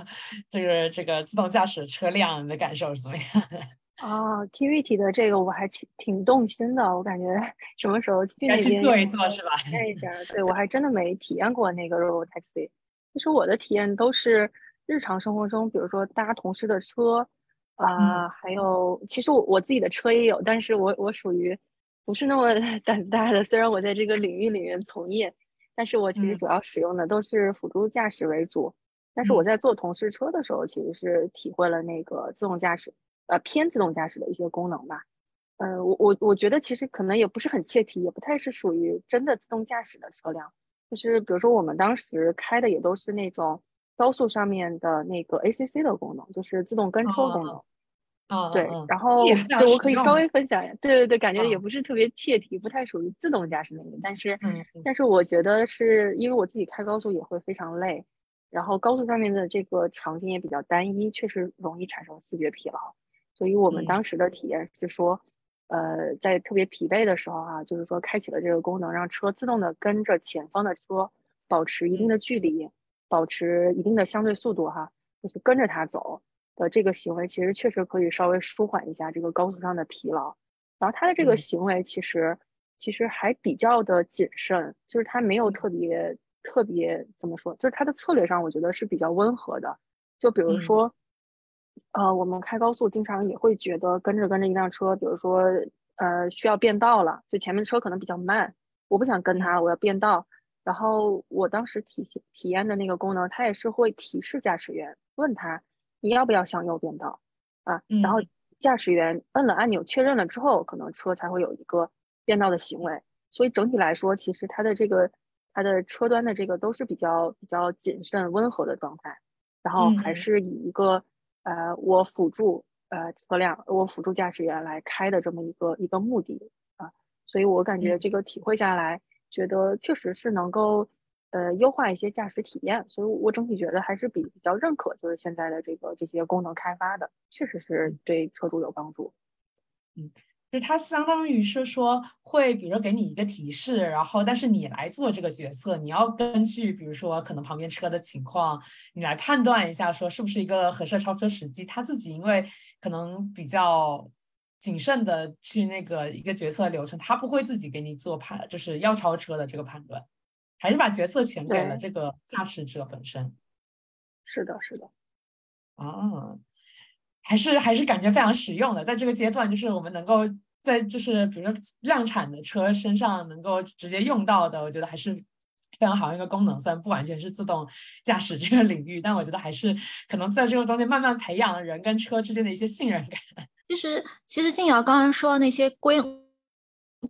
这个这个自动驾驶车辆？你的感受是怎么样？啊，TVT 的这个我还挺挺动心的，我感觉 什么时候去那边坐一坐是吧？体验一下，对我还真的没体验过那个 Robot Taxi。其实我的体验都是日常生活中，比如说搭同事的车啊，还有其实我我自己的车也有，但是我我属于不是那么胆子大的，虽然我在这个领域里面从业。但是我其实主要使用的都是辅助驾驶为主，但是我在坐同事车的时候，其实是体会了那个自动驾驶，呃，偏自动驾驶的一些功能吧。呃，我我我觉得其实可能也不是很切题，也不太是属于真的自动驾驶的车辆。就是比如说我们当时开的也都是那种高速上面的那个 ACC 的功能，就是自动跟车功能。啊，对，然后对我可以稍微分享一下，对对对，感觉也不是特别切题，不太属于自动驾驶那个，但是，但是我觉得是因为我自己开高速也会非常累，然后高速上面的这个场景也比较单一，确实容易产生视觉疲劳，所以我们当时的体验是说，呃，在特别疲惫的时候啊，就是说开启了这个功能，让车自动的跟着前方的车保持一定的距离，保持一定的相对速度哈，就是跟着它走。的这个行为其实确实可以稍微舒缓一下这个高速上的疲劳，然后他的这个行为其实其实还比较的谨慎，就是他没有特别特别怎么说，就是他的策略上我觉得是比较温和的。就比如说，呃，我们开高速经常也会觉得跟着跟着一辆车，比如说呃需要变道了，就前面车可能比较慢，我不想跟他，我要变道。然后我当时体体验的那个功能，它也是会提示驾驶员问他。你要不要向右变道啊？然后驾驶员摁了按钮确认了之后，可能车才会有一个变道的行为。所以整体来说，其实它的这个它的车端的这个都是比较比较谨慎温和的状态。然后还是以一个呃我辅助呃车辆我辅助驾驶员来开的这么一个一个目的啊。所以我感觉这个体会下来，觉得确实是能够。呃，优化一些驾驶体验，所以我整体觉得还是比比较认可，就是现在的这个这些功能开发的，确实是对车主有帮助。嗯，就是它相当于是说会，比如说给你一个提示，然后但是你来做这个决策，你要根据比如说可能旁边车的情况，你来判断一下说是不是一个合适超车时机。他自己因为可能比较谨慎的去那个一个决策流程，他不会自己给你做判，就是要超车的这个判断，还是把决策权给了这个驾驶者本身。是的，是的。啊。还是还是感觉非常实用的，在这个阶段，就是我们能够在就是比如说量产的车身上能够直接用到的，我觉得还是非常好一个功能。虽然不完全是自动驾驶这个领域，但我觉得还是可能在这个中间慢慢培养人跟车之间的一些信任感。其实其实静瑶刚刚说的那些规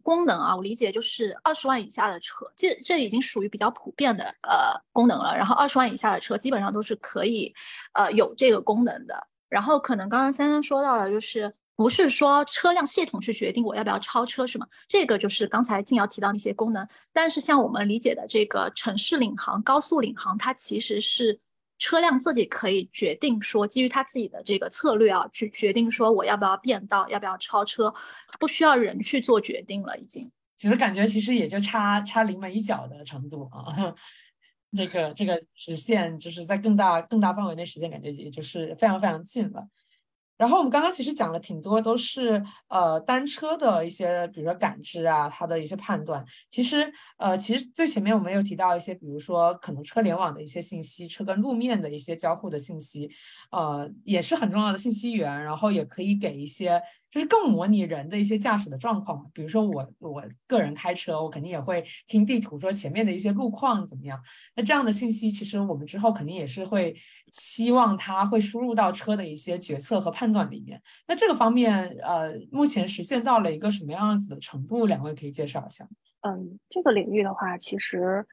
功能啊，我理解就是二十万以下的车，这这已经属于比较普遍的呃功能了。然后二十万以下的车基本上都是可以呃有这个功能的。然后可能刚刚三三说到的，就是不是说车辆系统去决定我要不要超车，是吗？这个就是刚才静瑶提到那些功能。但是像我们理解的这个城市领航、高速领航，它其实是车辆自己可以决定说，基于他自己的这个策略啊，去决定说我要不要变道，要不要超车，不需要人去做决定了，已经。只是感觉其实也就差差临门一脚的程度啊。这个这个实现，就是在更大更大范围内实现，感觉也就是非常非常近了。然后我们刚刚其实讲了挺多，都是呃单车的一些，比如说感知啊，它的一些判断。其实呃，其实最前面我们有提到一些，比如说可能车联网的一些信息，车跟路面的一些交互的信息，呃，也是很重要的信息源。然后也可以给一些。就是更模拟人的一些驾驶的状况嘛，比如说我我个人开车，我肯定也会听地图说前面的一些路况怎么样。那这样的信息，其实我们之后肯定也是会期望它会输入到车的一些决策和判断里面。那这个方面，呃，目前实现到了一个什么样子的程度？两位可以介绍一下。嗯，这个领域的话，其实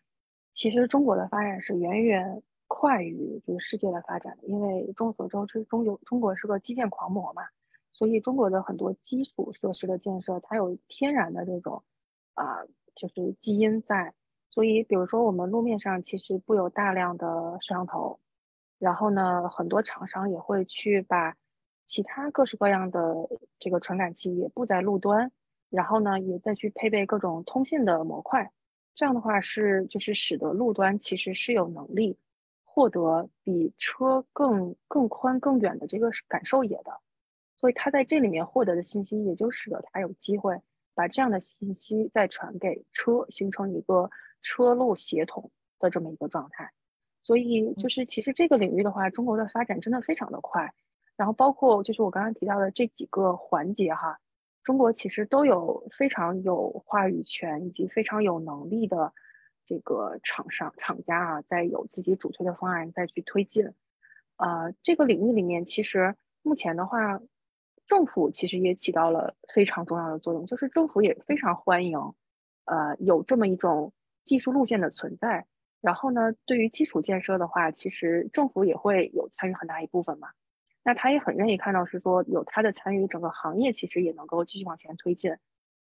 其实中国的发展是远远快于就是世界的发展，因为众所周知，中有中国是个基建狂魔嘛。所以中国的很多基础设施的建设，它有天然的这种，啊，就是基因在。所以，比如说我们路面上其实布有大量的摄像头，然后呢，很多厂商也会去把其他各式各样的这个传感器也布在路端，然后呢，也再去配备各种通信的模块。这样的话是就是使得路端其实是有能力获得比车更更宽更远的这个感受野的。所以他在这里面获得的信息，也就使得他有机会把这样的信息再传给车，形成一个车路协同的这么一个状态。所以就是其实这个领域的话，中国的发展真的非常的快。然后包括就是我刚刚提到的这几个环节哈，中国其实都有非常有话语权以及非常有能力的这个厂商厂家啊，在有自己主推的方案再去推进。呃，这个领域里面其实目前的话。政府其实也起到了非常重要的作用，就是政府也非常欢迎，呃，有这么一种技术路线的存在。然后呢，对于基础建设的话，其实政府也会有参与很大一部分嘛。那他也很愿意看到是说有他的参与，整个行业其实也能够继续往前推进。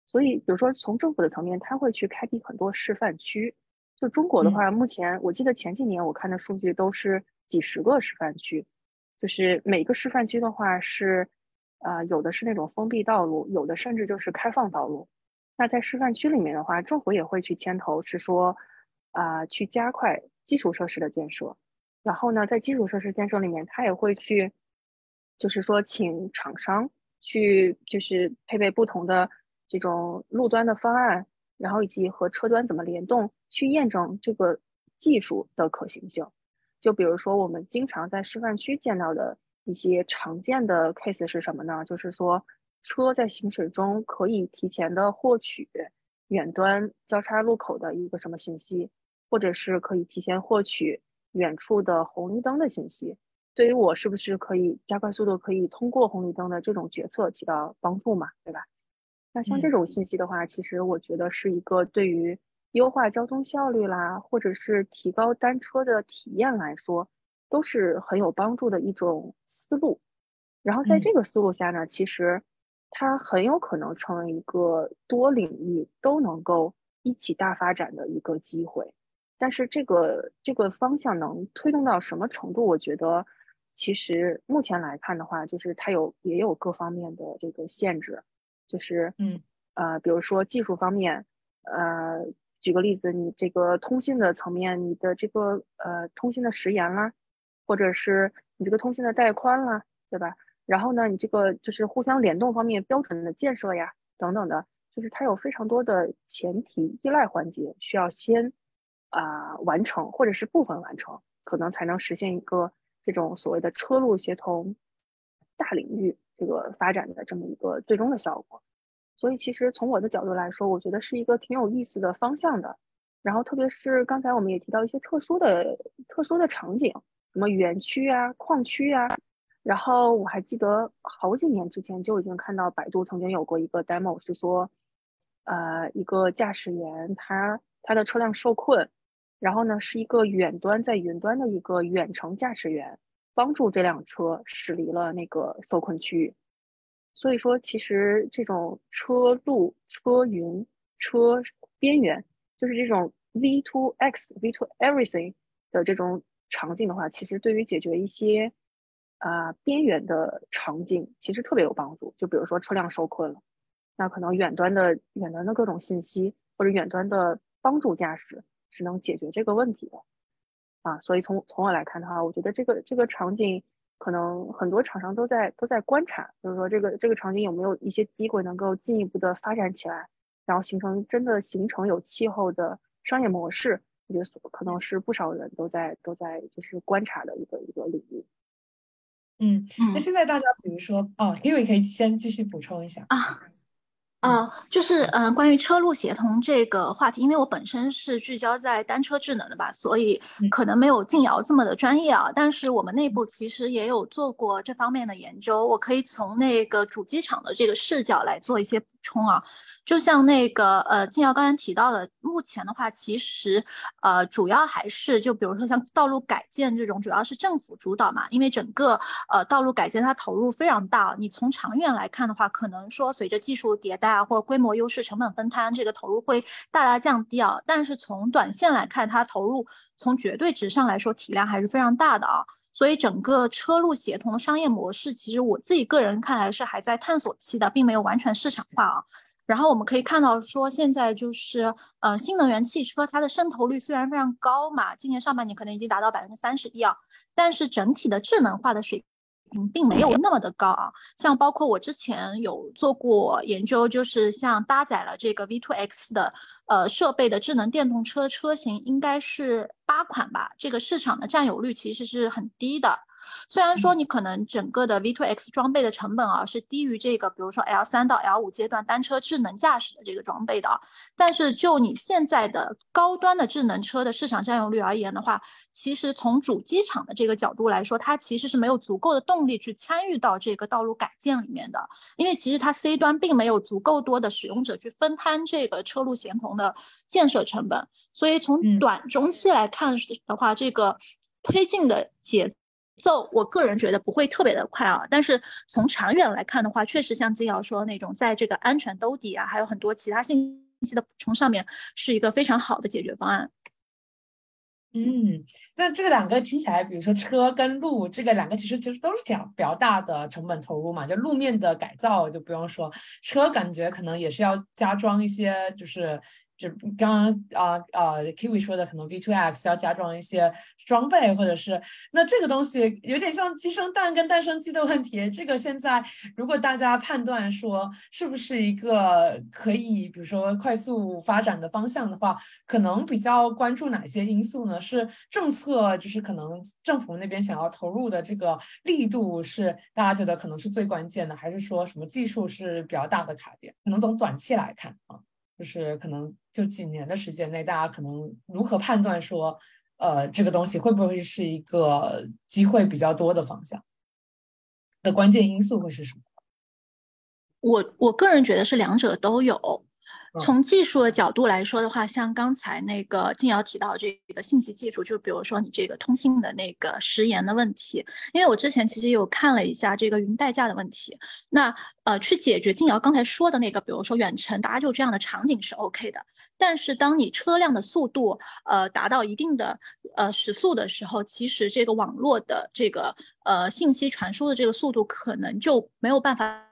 所以，比如说从政府的层面，他会去开辟很多示范区。就中国的话，目前我记得前几年我看的数据都是几十个示范区，就是每个示范区的话是。啊，有的是那种封闭道路，有的甚至就是开放道路。那在示范区里面的话，政府也会去牵头，是说，啊，去加快基础设施的建设。然后呢，在基础设施建设里面，他也会去，就是说，请厂商去，就是配备不同的这种路端的方案，然后以及和车端怎么联动，去验证这个技术的可行性。就比如说，我们经常在示范区见到的。一些常见的 case 是什么呢？就是说，车在行驶中可以提前的获取远端交叉路口的一个什么信息，或者是可以提前获取远处的红绿灯的信息，对于我是不是可以加快速度，可以通过红绿灯的这种决策起到帮助嘛？对吧？那像这种信息的话，其实我觉得是一个对于优化交通效率啦，或者是提高单车的体验来说。都是很有帮助的一种思路，然后在这个思路下呢，其实它很有可能成为一个多领域都能够一起大发展的一个机会。但是这个这个方向能推动到什么程度？我觉得其实目前来看的话，就是它有也有各方面的这个限制。就是嗯呃，比如说技术方面，呃，举个例子，你这个通信的层面，你的这个呃通信的时延啦，或者是你这个通信的带宽啦，对吧？然后呢，你这个就是互相联动方面标准的建设呀，等等的，就是它有非常多的前提依赖环节需要先啊完成，或者是部分完成，可能才能实现一个这种所谓的车路协同大领域这个发展的这么一个最终的效果。所以其实从我的角度来说，我觉得是一个挺有意思的方向的。然后特别是刚才我们也提到一些特殊的特殊的场景，什么园区啊、矿区啊。然后我还记得好几年之前就已经看到百度曾经有过一个 demo，是说，呃，一个驾驶员他他的车辆受困，然后呢是一个远端在云端的一个远程驾驶员帮助这辆车驶离了那个受困区域。所以说，其实这种车路、车云、车边缘，就是这种 V to X、V to Everything 的这种场景的话，其实对于解决一些。啊，边缘的场景其实特别有帮助。就比如说车辆受困了，那可能远端的远端的各种信息或者远端的帮助驾驶是能解决这个问题的。啊，所以从从我来看的话，我觉得这个这个场景可能很多厂商都在都在观察，就是说这个这个场景有没有一些机会能够进一步的发展起来，然后形成真的形成有气候的商业模式。我觉得可能是不少人都在都在就是观察的一个一个领域。嗯，那现在大家比如说哦，因为可以先继续补充一下啊，啊，就是嗯，关于车路协同这个话题，因为我本身是聚焦在单车智能的吧，所以可能没有静瑶这么的专业啊。但是我们内部其实也有做过这方面的研究，我可以从那个主机厂的这个视角来做一些补充啊。就像那个呃，静瑶刚才提到的，目前的话，其实呃，主要还是就比如说像道路改建这种，主要是政府主导嘛。因为整个呃道路改建它投入非常大，你从长远来看的话，可能说随着技术迭代啊，或者规模优势、成本分摊，这个投入会大大降低啊。但是从短线来看，它投入从绝对值上来说，体量还是非常大的啊。所以整个车路协同商业模式，其实我自己个人看来是还在探索期的，并没有完全市场化啊。然后我们可以看到，说现在就是呃，新能源汽车它的渗透率虽然非常高嘛，今年上半年可能已经达到百分之三十一啊，但是整体的智能化的水并没有那么的高啊。像包括我之前有做过研究，就是像搭载了这个 V2X 的呃设备的智能电动车车型，应该是八款吧，这个市场的占有率其实是很低的。虽然说你可能整个的 V2X 装备的成本啊是低于这个，比如说 L 三到 L 五阶段单车智能驾驶的这个装备的啊，但是就你现在的高端的智能车的市场占有率而言的话，其实从主机厂的这个角度来说，它其实是没有足够的动力去参与到这个道路改建里面的，因为其实它 C 端并没有足够多的使用者去分摊这个车路协同的建设成本，所以从短中期来看的话，这个推进的节。奏，我个人觉得不会特别的快啊，但是从长远来看的话，确实像金瑶说那种，在这个安全兜底啊，还有很多其他信息的补充上面，是一个非常好的解决方案。嗯，那这个两个听起来，比如说车跟路，这个两个其实其实都是讲比较大的成本投入嘛，就路面的改造就不用说，车感觉可能也是要加装一些，就是。就刚刚啊啊，Kiwi 说的可能 V2X 要加装一些装备，或者是那这个东西有点像鸡生蛋跟蛋生鸡的问题。这个现在如果大家判断说是不是一个可以，比如说快速发展的方向的话，可能比较关注哪些因素呢？是政策，就是可能政府那边想要投入的这个力度是大家觉得可能是最关键的，还是说什么技术是比较大的卡点？可能从短期来看啊。就是可能就几年的时间内，大家可能如何判断说，呃，这个东西会不会是一个机会比较多的方向？的关键因素会是什么？我我个人觉得是两者都有。从技术的角度来说的话，像刚才那个静瑶提到这个信息技术，就比如说你这个通信的那个时延的问题，因为我之前其实有看了一下这个云代驾的问题，那呃去解决静瑶刚才说的那个，比如说远程搭就这样的场景是 OK 的，但是当你车辆的速度呃达到一定的呃时速的时候，其实这个网络的这个呃信息传输的这个速度可能就没有办法。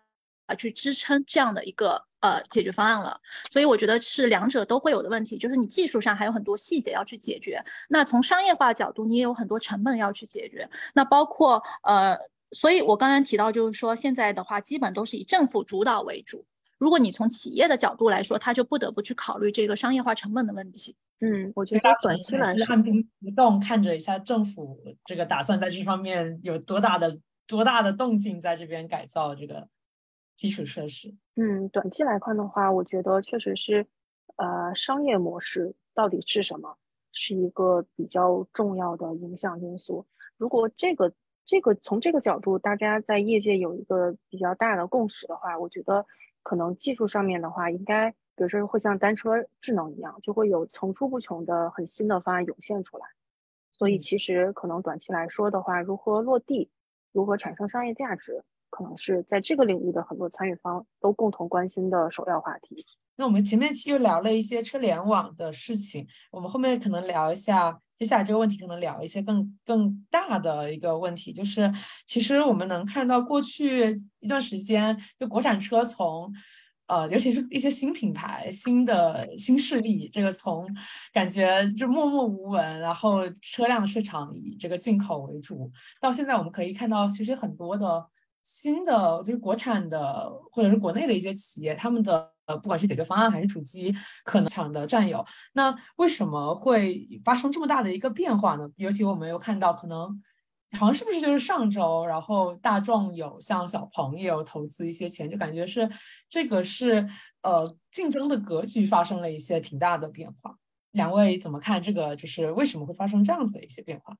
去支撑这样的一个呃解决方案了。所以我觉得是两者都会有的问题，就是你技术上还有很多细节要去解决，那从商业化角度你也有很多成本要去解决，那包括呃，所以我刚刚提到就是说现在的话基本都是以政府主导为主。如果你从企业的角度来说，他就不得不去考虑这个商业化成本的问题。嗯，我觉得短期来说，按兵不动，看着一下政府这个打算在这方面有多大的多大的动静，在这边改造这个基础设施。嗯，短期来看的话，我觉得确实是，呃，商业模式到底是什么，是一个比较重要的影响因素。如果这个这个从这个角度，大家在业界有一个比较大的共识的话，我觉得。可能技术上面的话，应该比如说会像单车智能一样，就会有层出不穷的很新的方案涌现出来。所以其实可能短期来说的话，如何落地，如何产生商业价值，可能是在这个领域的很多参与方都共同关心的首要话题。那我们前面又聊了一些车联网的事情，我们后面可能聊一下。接下来这个问题可能聊一些更更大的一个问题，就是其实我们能看到过去一段时间，就国产车从，呃，尤其是一些新品牌、新的新势力，这个从感觉就默默无闻，然后车辆市场以这个进口为主，到现在我们可以看到，其实很多的新的就是国产的或者是国内的一些企业，他们的。呃，不管是解决方案还是主机，可能场的占有，那为什么会发生这么大的一个变化呢？尤其我们又看到，可能好像是不是就是上周，然后大众有像小鹏也有投资一些钱，就感觉是这个是呃竞争的格局发生了一些挺大的变化。两位怎么看这个？就是为什么会发生这样子的一些变化？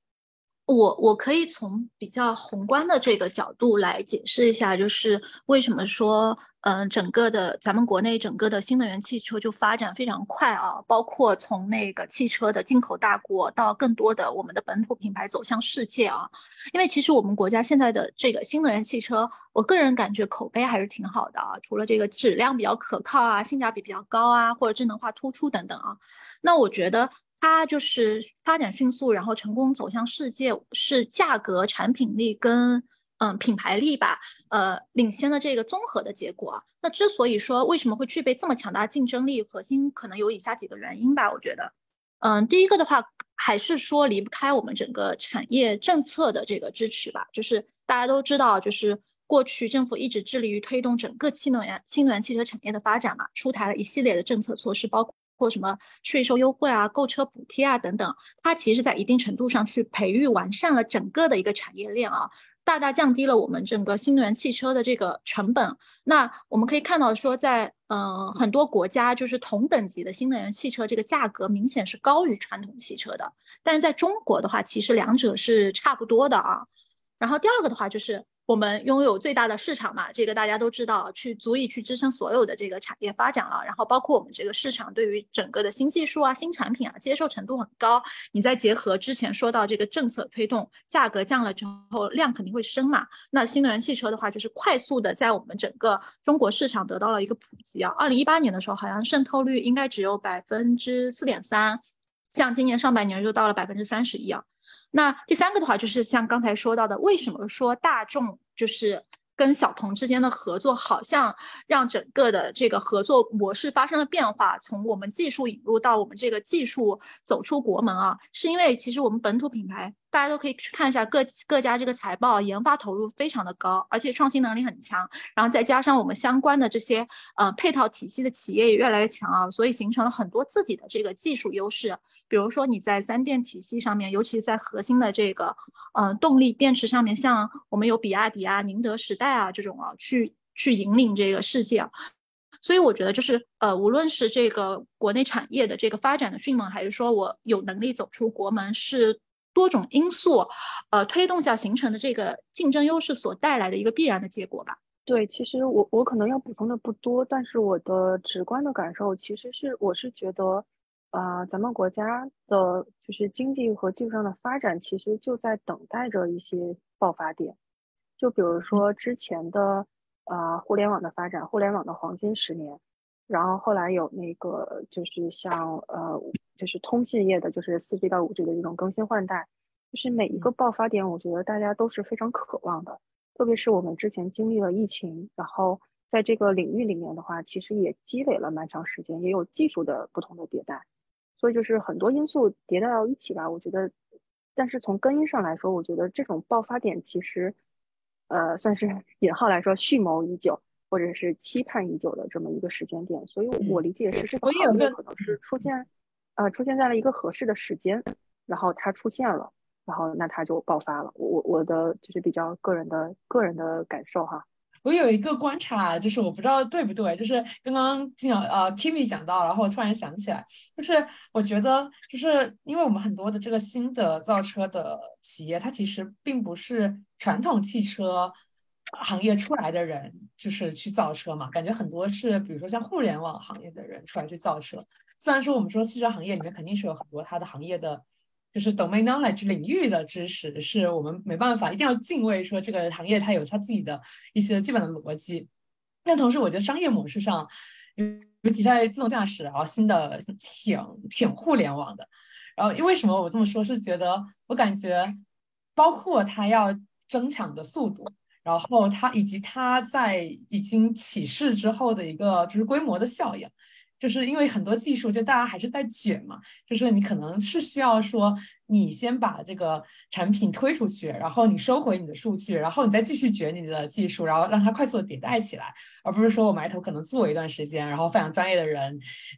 我我可以从比较宏观的这个角度来解释一下，就是为什么说，嗯，整个的咱们国内整个的新能源汽车就发展非常快啊，包括从那个汽车的进口大国到更多的我们的本土品牌走向世界啊，因为其实我们国家现在的这个新能源汽车，我个人感觉口碑还是挺好的啊，除了这个质量比较可靠啊，性价比比较高啊，或者智能化突出等等啊，那我觉得。它就是发展迅速，然后成功走向世界，是价格、产品力跟嗯品牌力吧，呃领先的这个综合的结果。那之所以说为什么会具备这么强大竞争力，核心可能有以下几个原因吧。我觉得，嗯，第一个的话还是说离不开我们整个产业政策的这个支持吧。就是大家都知道，就是过去政府一直致力于推动整个新能源新能源汽车产业的发展嘛，出台了一系列的政策措施，包或什么税收优惠啊、购车补贴啊等等，它其实在一定程度上去培育完善了整个的一个产业链啊，大大降低了我们整个新能源汽车的这个成本。那我们可以看到说，在嗯很多国家，就是同等级的新能源汽车这个价格明显是高于传统汽车的，但是在中国的话，其实两者是差不多的啊。然后第二个的话就是。我们拥有最大的市场嘛，这个大家都知道，去足以去支撑所有的这个产业发展了。然后包括我们这个市场对于整个的新技术啊、新产品啊接受程度很高。你再结合之前说到这个政策推动，价格降了之后量肯定会升嘛。那新能源汽车的话，就是快速的在我们整个中国市场得到了一个普及啊。二零一八年的时候，好像渗透率应该只有百分之四点三，像今年上半年就到了百分之三十一啊。那第三个的话，就是像刚才说到的，为什么说大众就是？跟小鹏之间的合作，好像让整个的这个合作模式发生了变化。从我们技术引入到我们这个技术走出国门啊，是因为其实我们本土品牌，大家都可以去看一下各各家这个财报，研发投入非常的高，而且创新能力很强。然后再加上我们相关的这些呃配套体系的企业也越来越强啊，所以形成了很多自己的这个技术优势。比如说你在三电体系上面，尤其在核心的这个呃动力电池上面，像我们有比亚迪啊、宁德时代。啊，这种啊，去去引领这个世界，所以我觉得就是呃，无论是这个国内产业的这个发展的迅猛，还是说我有能力走出国门，是多种因素呃推动下形成的这个竞争优势所带来的一个必然的结果吧。对，其实我我可能要补充的不多，但是我的直观的感受其实是，我是觉得，啊，咱们国家的就是经济和技术上的发展，其实就在等待着一些爆发点。就比如说之前的呃互联网的发展，互联网的黄金十年，然后后来有那个就是像呃就是通信业的，就是四 G 到五 G 的这种更新换代，就是每一个爆发点，我觉得大家都是非常渴望的。特别是我们之前经历了疫情，然后在这个领域里面的话，其实也积累了蛮长时间，也有技术的不同的迭代，所以就是很多因素迭代到一起吧。我觉得，但是从根因上来说，我觉得这种爆发点其实，呃，算是 引号来说蓄谋已久，或者是期盼已久的这么一个时间点。所以，我理解是这个行业可能是出现，呃，出现在了一个合适的时间，然后它出现了，然后那它就爆发了。我我的就是比较个人的个人的感受哈。我有一个观察，就是我不知道对不对，就是刚刚金阳呃 Kimi 讲到，然后我突然想起来，就是我觉得，就是因为我们很多的这个新的造车的企业，它其实并不是传统汽车行业出来的人，就是去造车嘛，感觉很多是比如说像互联网行业的人出来去造车。虽然说我们说汽车行业里面肯定是有很多它的行业的。就是 domain knowledge 领域的知识是我们没办法，一定要敬畏说这个行业它有它自己的一些基本的逻辑。但同时，我觉得商业模式上，尤其在自动驾驶，然后新的挺挺互联网的。然后因为什么我这么说？是觉得我感觉，包括它要争抢的速度，然后它以及它在已经起势之后的一个就是规模的效应。就是因为很多技术，就大家还是在卷嘛。就是你可能是需要说，你先把这个产品推出去，然后你收回你的数据，然后你再继续卷你的技术，然后让它快速的迭代起来，而不是说我埋头可能做一段时间，然后非常专业的人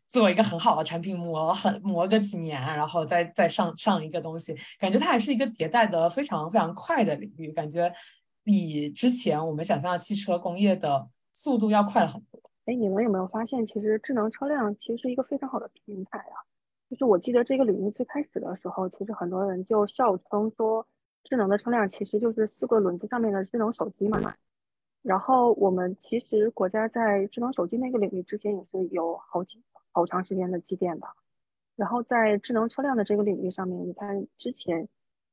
做一个很好的产品磨，很磨个几年，然后再再上上一个东西。感觉它还是一个迭代的非常非常快的领域，感觉比之前我们想象的汽车工业的速度要快了很多。哎，你们有没有发现，其实智能车辆其实是一个非常好的平台啊？就是我记得这个领域最开始的时候，其实很多人就笑称说，智能的车辆其实就是四个轮子上面的智能手机嘛。然后我们其实国家在智能手机那个领域之前也是有好几好长时间的积淀的。然后在智能车辆的这个领域上面，你看之前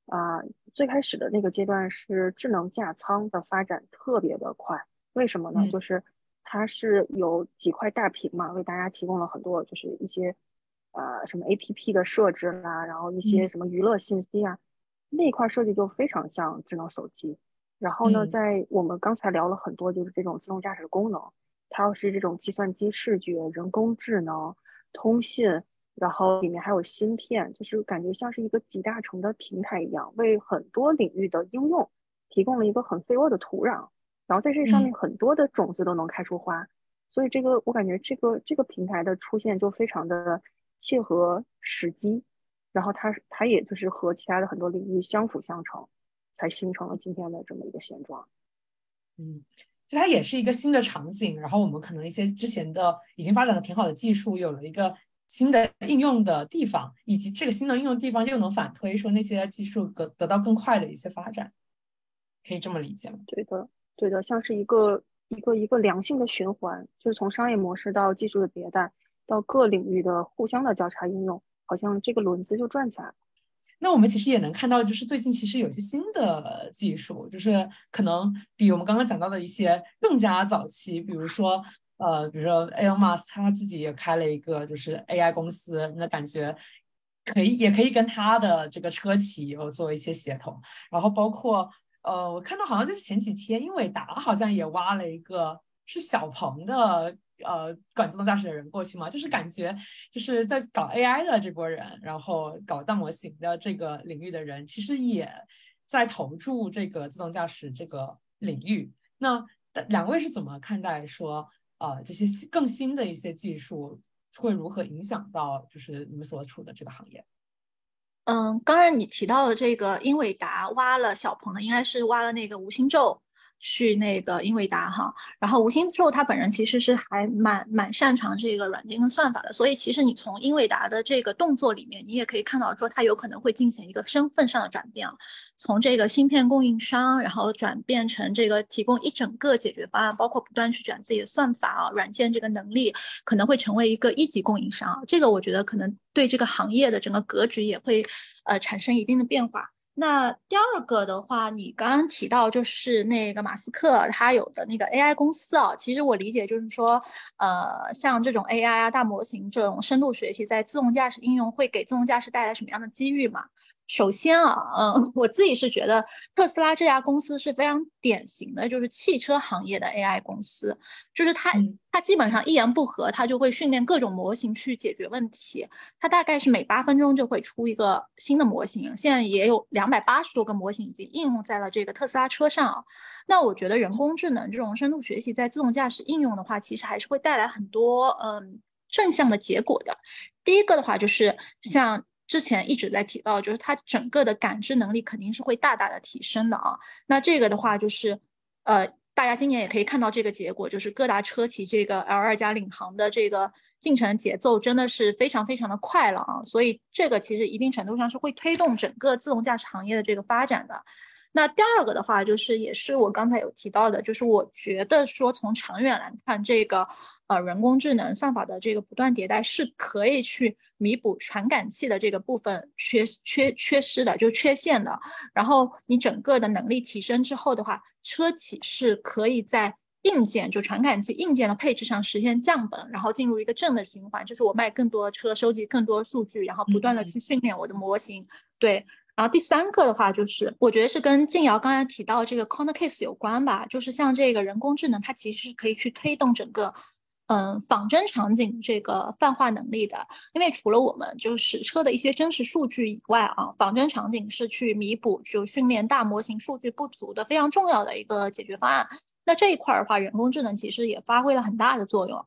啊，最开始的那个阶段是智能驾舱的发展特别的快，为什么呢？就是。它是有几块大屏嘛，为大家提供了很多，就是一些，呃，什么 A P P 的设置啦，然后一些什么娱乐信息啊，那块设计就非常像智能手机。然后呢，在我们刚才聊了很多，就是这种自动驾驶功能，它要是这种计算机视觉、人工智能、通信，然后里面还有芯片，就是感觉像是一个集大成的平台一样，为很多领域的应用提供了一个很肥沃的土壤。然后在这上面很多的种子都能开出花，所以这个我感觉这个这个平台的出现就非常的切合时机，然后它它也就是和其他的很多领域相辅相成，才形成了今天的这么一个现状。嗯，就它也是一个新的场景，然后我们可能一些之前的已经发展的挺好的技术，有了一个新的应用的地方，以及这个新的应用地方又能反推说那些技术得得到更快的一些发展，可以这么理解吗？对的。对的，像是一个一个一个良性的循环，就是从商业模式到技术的迭代，到各领域的互相的交叉应用，好像这个轮子就转起来了。那我们其实也能看到，就是最近其实有些新的技术，就是可能比我们刚刚讲到的一些更加早期，比如说呃，比如说 Elon Musk 他自己也开了一个就是 AI 公司，那感觉可以也可以跟他的这个车企有做一些协同，然后包括。呃，我看到好像就是前几天，英伟达好像也挖了一个是小鹏的呃管自动驾驶的人过去嘛，就是感觉就是在搞 AI 的这波人，然后搞大模型的这个领域的人，其实也在投注这个自动驾驶这个领域。那两位是怎么看待说呃这些更新的一些技术会如何影响到就是你们所处的这个行业？嗯，刚才你提到的这个英伟达挖了小鹏的，应该是挖了那个吴星宙。去那个英伟达哈，然后吴兴宙他本人其实是还蛮蛮擅长这个软件跟算法的，所以其实你从英伟达的这个动作里面，你也可以看到说他有可能会进行一个身份上的转变啊，从这个芯片供应商，然后转变成这个提供一整个解决方案，包括不断去转自己的算法啊、软件这个能力，可能会成为一个一级供应商。这个我觉得可能对这个行业的整个格局也会呃产生一定的变化。那第二个的话，你刚刚提到就是那个马斯克他有的那个 AI 公司啊，其实我理解就是说，呃，像这种 AI 啊、大模型这种深度学习在自动驾驶应用会给自动驾驶带来什么样的机遇嘛？首先啊，嗯，我自己是觉得特斯拉这家公司是非常典型的，就是汽车行业的 AI 公司，就是它它基本上一言不合，它就会训练各种模型去解决问题。它大概是每八分钟就会出一个新的模型，现在也有两百八十多个模型已经应用在了这个特斯拉车上啊。那我觉得人工智能这种深度学习在自动驾驶应用的话，其实还是会带来很多嗯正向的结果的。第一个的话就是像。之前一直在提到，就是它整个的感知能力肯定是会大大的提升的啊。那这个的话，就是呃，大家今年也可以看到这个结果，就是各大车企这个 L 二加领航的这个进程节奏真的是非常非常的快了啊。所以这个其实一定程度上是会推动整个自动驾驶行业的这个发展的。那第二个的话，就是也是我刚才有提到的，就是我觉得说从长远来看，这个呃人工智能算法的这个不断迭代是可以去弥补传感器的这个部分缺缺缺失的，就缺陷的。然后你整个的能力提升之后的话，车企是可以在硬件就传感器硬件的配置上实现降本，然后进入一个正的循环，就是我卖更多车，收集更多数据，然后不断的去训练我的模型，对。然后第三个的话，就是我觉得是跟静瑶刚才提到这个 corner case 有关吧，就是像这个人工智能，它其实是可以去推动整个，嗯，仿真场景这个泛化能力的。因为除了我们就是实车的一些真实数据以外啊，仿真场景是去弥补就训练大模型数据不足的非常重要的一个解决方案。那这一块的话，人工智能其实也发挥了很大的作用。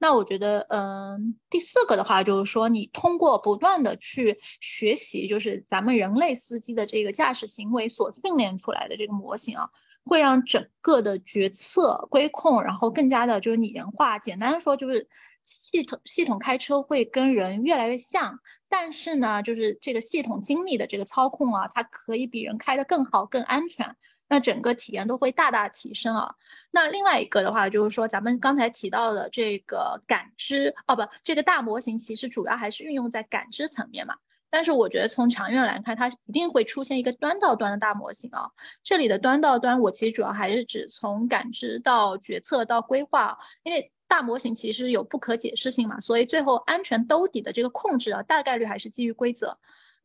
那我觉得，嗯，第四个的话就是说，你通过不断的去学习，就是咱们人类司机的这个驾驶行为所训练出来的这个模型啊，会让整个的决策规控，然后更加的就是拟人化。简单说，就是系统系统开车会跟人越来越像，但是呢，就是这个系统精密的这个操控啊，它可以比人开得更好、更安全。那整个体验都会大大提升啊。那另外一个的话，就是说咱们刚才提到的这个感知，哦不，这个大模型其实主要还是运用在感知层面嘛。但是我觉得从长远来看，它一定会出现一个端到端的大模型啊。这里的端到端，我其实主要还是指从感知到决策到规划，因为大模型其实有不可解释性嘛，所以最后安全兜底的这个控制啊，大概率还是基于规则。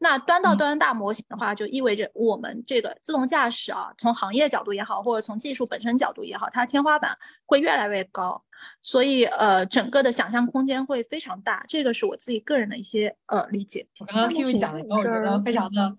那端到端大模型的话，就意味着我们这个自动驾驶啊，从行业角度也好，或者从技术本身角度也好，它天花板会越来越高，所以呃，整个的想象空间会非常大。这个是我自己个人的一些呃理解。我刚刚听你讲的，我觉得非常的，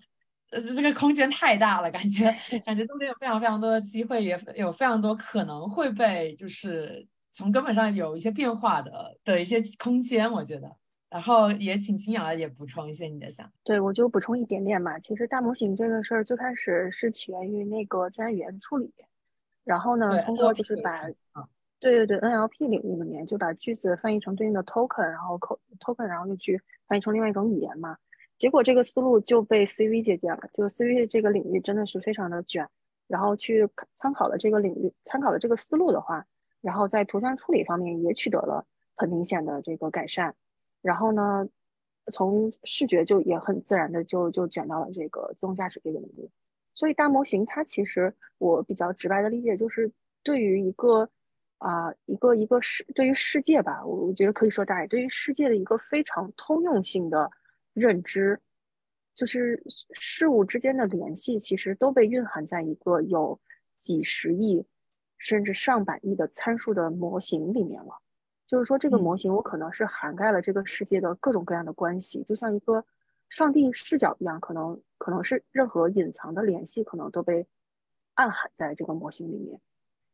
呃，这个空间太大了，感觉感觉中间有非常非常多的机会，也有非常多可能会被就是从根本上有一些变化的的一些空间，我觉得。然后也请金瑶也补充一些你的想，对我就补充一点点嘛。其实大模型这个事儿最开始是起源于那个自然语言处理，然后呢，通过就是把，对对对，NLP 领域里面就把句子翻译成对应的 token，然后 token，然后又去翻译成另外一种语言嘛。结果这个思路就被 CV 借鉴了，就 CV 这个领域真的是非常的卷，然后去参考了这个领域，参考了这个思路的话，然后在图像处理方面也取得了很明显的这个改善。然后呢，从视觉就也很自然的就就卷到了这个自动驾驶这个领域，所以大模型它其实我比较直白的理解就是对于一个啊一个一个世对于世界吧，我我觉得可以说大，对于世界的一个非常通用性的认知，就是事物之间的联系其实都被蕴含在一个有几十亿甚至上百亿的参数的模型里面了。就是说，这个模型我可能是涵盖了这个世界的各种各样的关系，就像一个上帝视角一样，可能可能是任何隐藏的联系，可能都被暗含在这个模型里面。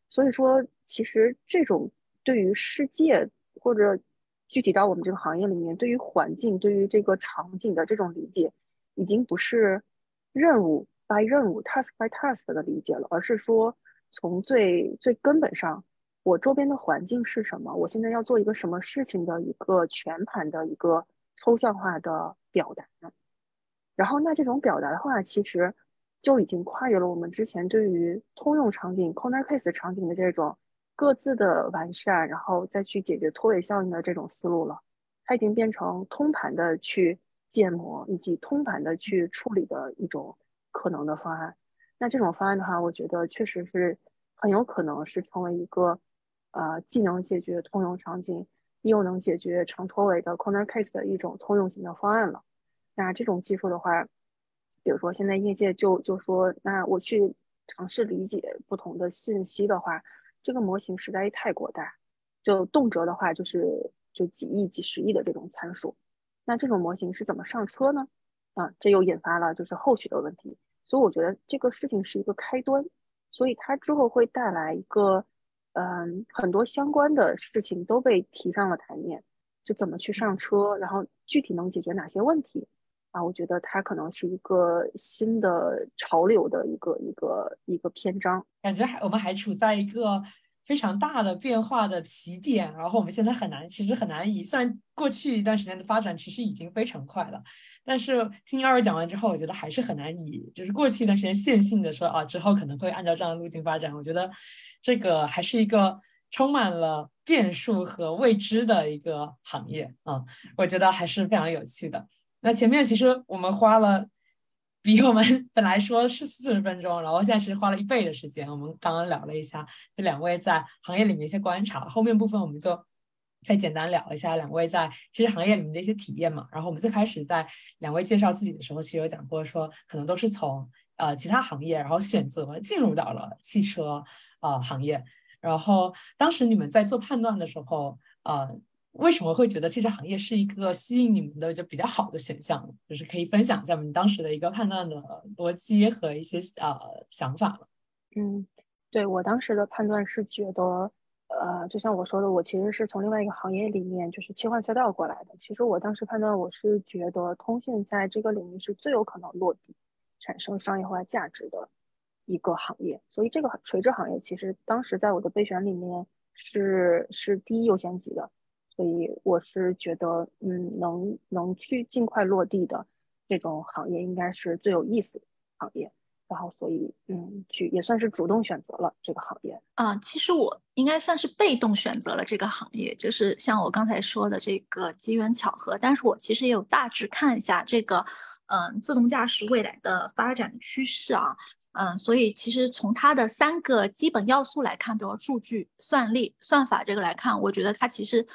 所以说，其实这种对于世界或者具体到我们这个行业里面，对于环境、对于这个场景的这种理解，已经不是任务 by 任务、task by task 的理解了，而是说从最最根本上。我周边的环境是什么？我现在要做一个什么事情的一个全盘的一个抽象化的表达。然后，那这种表达的话，其实就已经跨越了我们之前对于通用场景 （corner case） 场景的这种各自的完善，然后再去解决拖尾效应的这种思路了。它已经变成通盘的去建模以及通盘的去处理的一种可能的方案。那这种方案的话，我觉得确实是很有可能是成为一个。呃，既能解决通用场景，又能解决长拖尾的 corner case 的一种通用型的方案了。那这种技术的话，比如说现在业界就就说，那我去尝试理解不同的信息的话，这个模型实在太过大，就动辄的话就是就几亿、几十亿的这种参数，那这种模型是怎么上车呢？啊，这又引发了就是后续的问题。所以我觉得这个事情是一个开端，所以它之后会带来一个，嗯，很多相关的事情都被提上了台面，就怎么去上车，然后具体能解决哪些问题。啊，我觉得它可能是一个新的潮流的一个一个一个篇章，感觉还我们还处在一个非常大的变化的起点，然后我们现在很难，其实很难以，虽然过去一段时间的发展其实已经非常快了，但是听二位讲完之后，我觉得还是很难以，就是过去一段时间线性的说啊，之后可能会按照这样的路径发展，我觉得这个还是一个充满了变数和未知的一个行业啊，我觉得还是非常有趣的。那前面其实我们花了 比我们 本来说是四十分钟，然后现在其实花了一倍的时间。我们刚刚聊了一下这两位在行业里面一些观察，后面部分我们就再简单聊一下两位在其实行业里面的一些体验嘛。然后我们最开始在两位介绍自己的时候，其实有讲过说可能都是从呃其他行业，然后选择进入到了汽车呃行业。然后当时你们在做判断的时候，呃。为什么会觉得汽车行业是一个吸引你们的就比较好的选项？就是可以分享一下你当时的一个判断的逻辑和一些呃想法？嗯，对我当时的判断是觉得，呃，就像我说的，我其实是从另外一个行业里面就是切换赛道过来的。其实我当时判断我是觉得通信在这个领域是最有可能落地、产生商业化价值的一个行业，所以这个垂直行业其实当时在我的备选里面是是第一优先级的。所以我是觉得，嗯，能能去尽快落地的这种行业，应该是最有意思的行业。然后，所以，嗯，去也算是主动选择了这个行业。啊，其实我应该算是被动选择了这个行业，就是像我刚才说的这个机缘巧合。但是我其实也有大致看一下这个，嗯，自动驾驶未来的发展趋势啊，嗯，所以其实从它的三个基本要素来看，比如数据、算力、算法这个来看，我觉得它其实。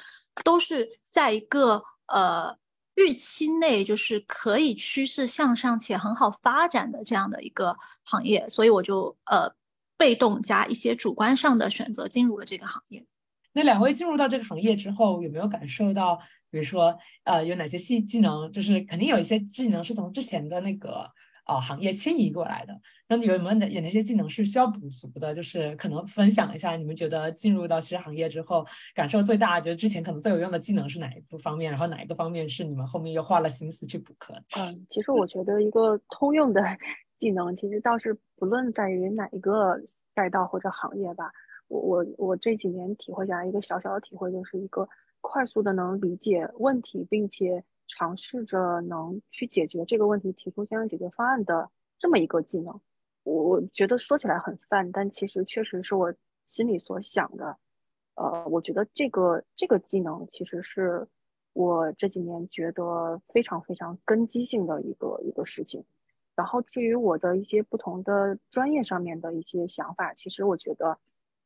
都是在一个呃预期内，就是可以趋势向上且很好发展的这样的一个行业，所以我就呃被动加一些主观上的选择进入了这个行业。那两位进入到这个行业之后，有没有感受到，比如说呃有哪些技技能，就是肯定有一些技能是从之前的那个。呃，行业迁移过来的，那有没有哪有哪些技能是需要补足的？就是可能分享一下，你们觉得进入到其实行业之后，感受最大，觉得之前可能最有用的技能是哪一个方面？然后哪一个方面是你们后面又花了心思去补课？嗯，其实我觉得一个通用的 技能，其实倒是不论在于哪一个赛道或者行业吧。我我我这几年体会下来一个小小的体会，就是一个快速的能理解问题，并且。尝试着能去解决这个问题，提出相应解决方案的这么一个技能，我觉得说起来很泛，但其实确实是我心里所想的。呃，我觉得这个这个技能其实是我这几年觉得非常非常根基性的一个一个事情。然后至于我的一些不同的专业上面的一些想法，其实我觉得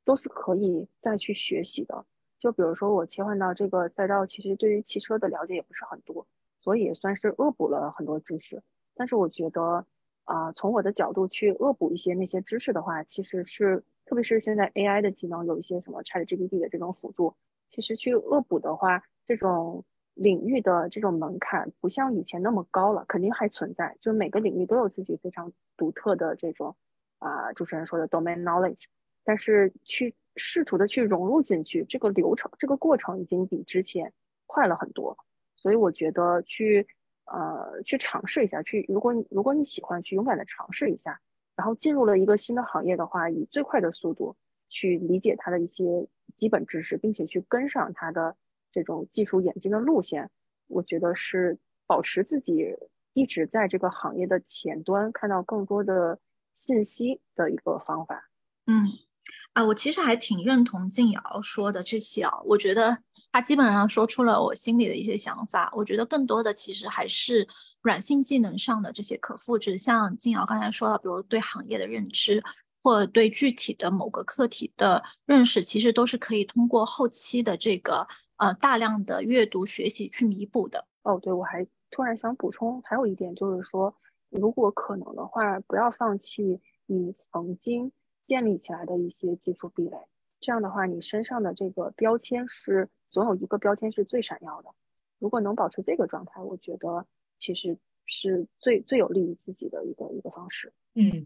都是可以再去学习的。就比如说我切换到这个赛道，其实对于汽车的了解也不是很多，所以也算是恶补了很多知识。但是我觉得，啊，从我的角度去恶补一些那些知识的话，其实是特别是现在 AI 的技能有一些什么 ChatGPT 的这种辅助，其实去恶补的话，这种领域的这种门槛不像以前那么高了，肯定还存在，就每个领域都有自己非常独特的这种啊，主持人说的 domain knowledge，但是去。试图的去融入进去，这个流程、这个过程已经比之前快了很多，所以我觉得去呃去尝试一下，去如果如果你喜欢，去勇敢的尝试一下，然后进入了一个新的行业的话，以最快的速度去理解它的一些基本知识，并且去跟上它的这种技术演进的路线，我觉得是保持自己一直在这个行业的前端，看到更多的信息的一个方法。嗯。啊，我其实还挺认同静瑶说的这些啊，我觉得他基本上说出了我心里的一些想法。我觉得更多的其实还是软性技能上的这些可复制，像静瑶刚才说的，比如对行业的认知，或对具体的某个课题的认识，其实都是可以通过后期的这个呃大量的阅读学习去弥补的。哦，对，我还突然想补充，还有一点就是说，如果可能的话，不要放弃你曾经建立起来的一些技术壁垒。这样的话，你身上的这个标签是总有一个标签是最闪耀的。如果能保持这个状态，我觉得其实是最最有利于自己的一个一个方式。嗯，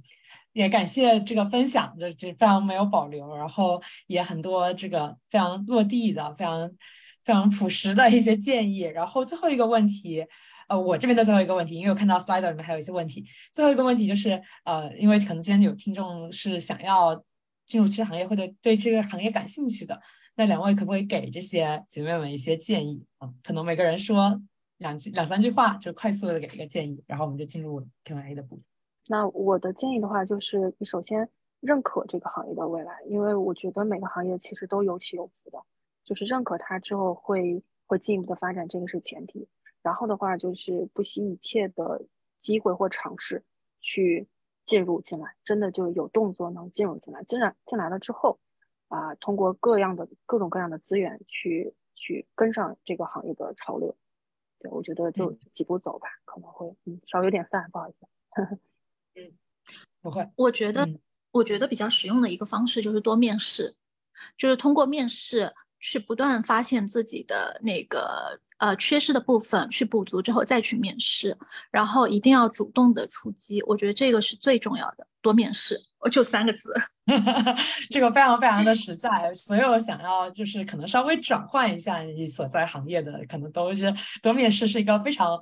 也感谢这个分享，这这非常没有保留，然后也很多这个非常落地的、非常非常朴实的一些建议。然后最后一个问题。呃，我这边的最后一个问题，因为我看到 slider 里面还有一些问题。最后一个问题就是，呃，因为可能今天有听众是想要进入汽车行业或者对这个行业感兴趣的，那两位可不可以给这些姐妹们一些建议啊？可能每个人说两两三句话，就快速的给一个建议，然后我们就进入 Q&A 的部分。那我的建议的话，就是你首先认可这个行业的未来，因为我觉得每个行业其实都有起有伏的，就是认可它之后会会进一步的发展，这个是前提。然后的话就是不惜一切的机会或尝试去进入进来，真的就有动作能进入进来。进来进来了之后，啊，通过各样的各种各样的资源去去跟上这个行业的潮流。对我觉得就几步走吧，可能会嗯稍微有点散，不好意思。嗯，不会。我觉得我觉得比较实用的一个方式就是多面试，就是通过面试去不断发现自己的那个。呃，缺失的部分去补足之后再去面试，然后一定要主动的出击，我觉得这个是最重要的。多面试，我就三个字，这个非常非常的实在。所有想要就是可能稍微转换一下你所在行业的，可能都是多面试是一个非常。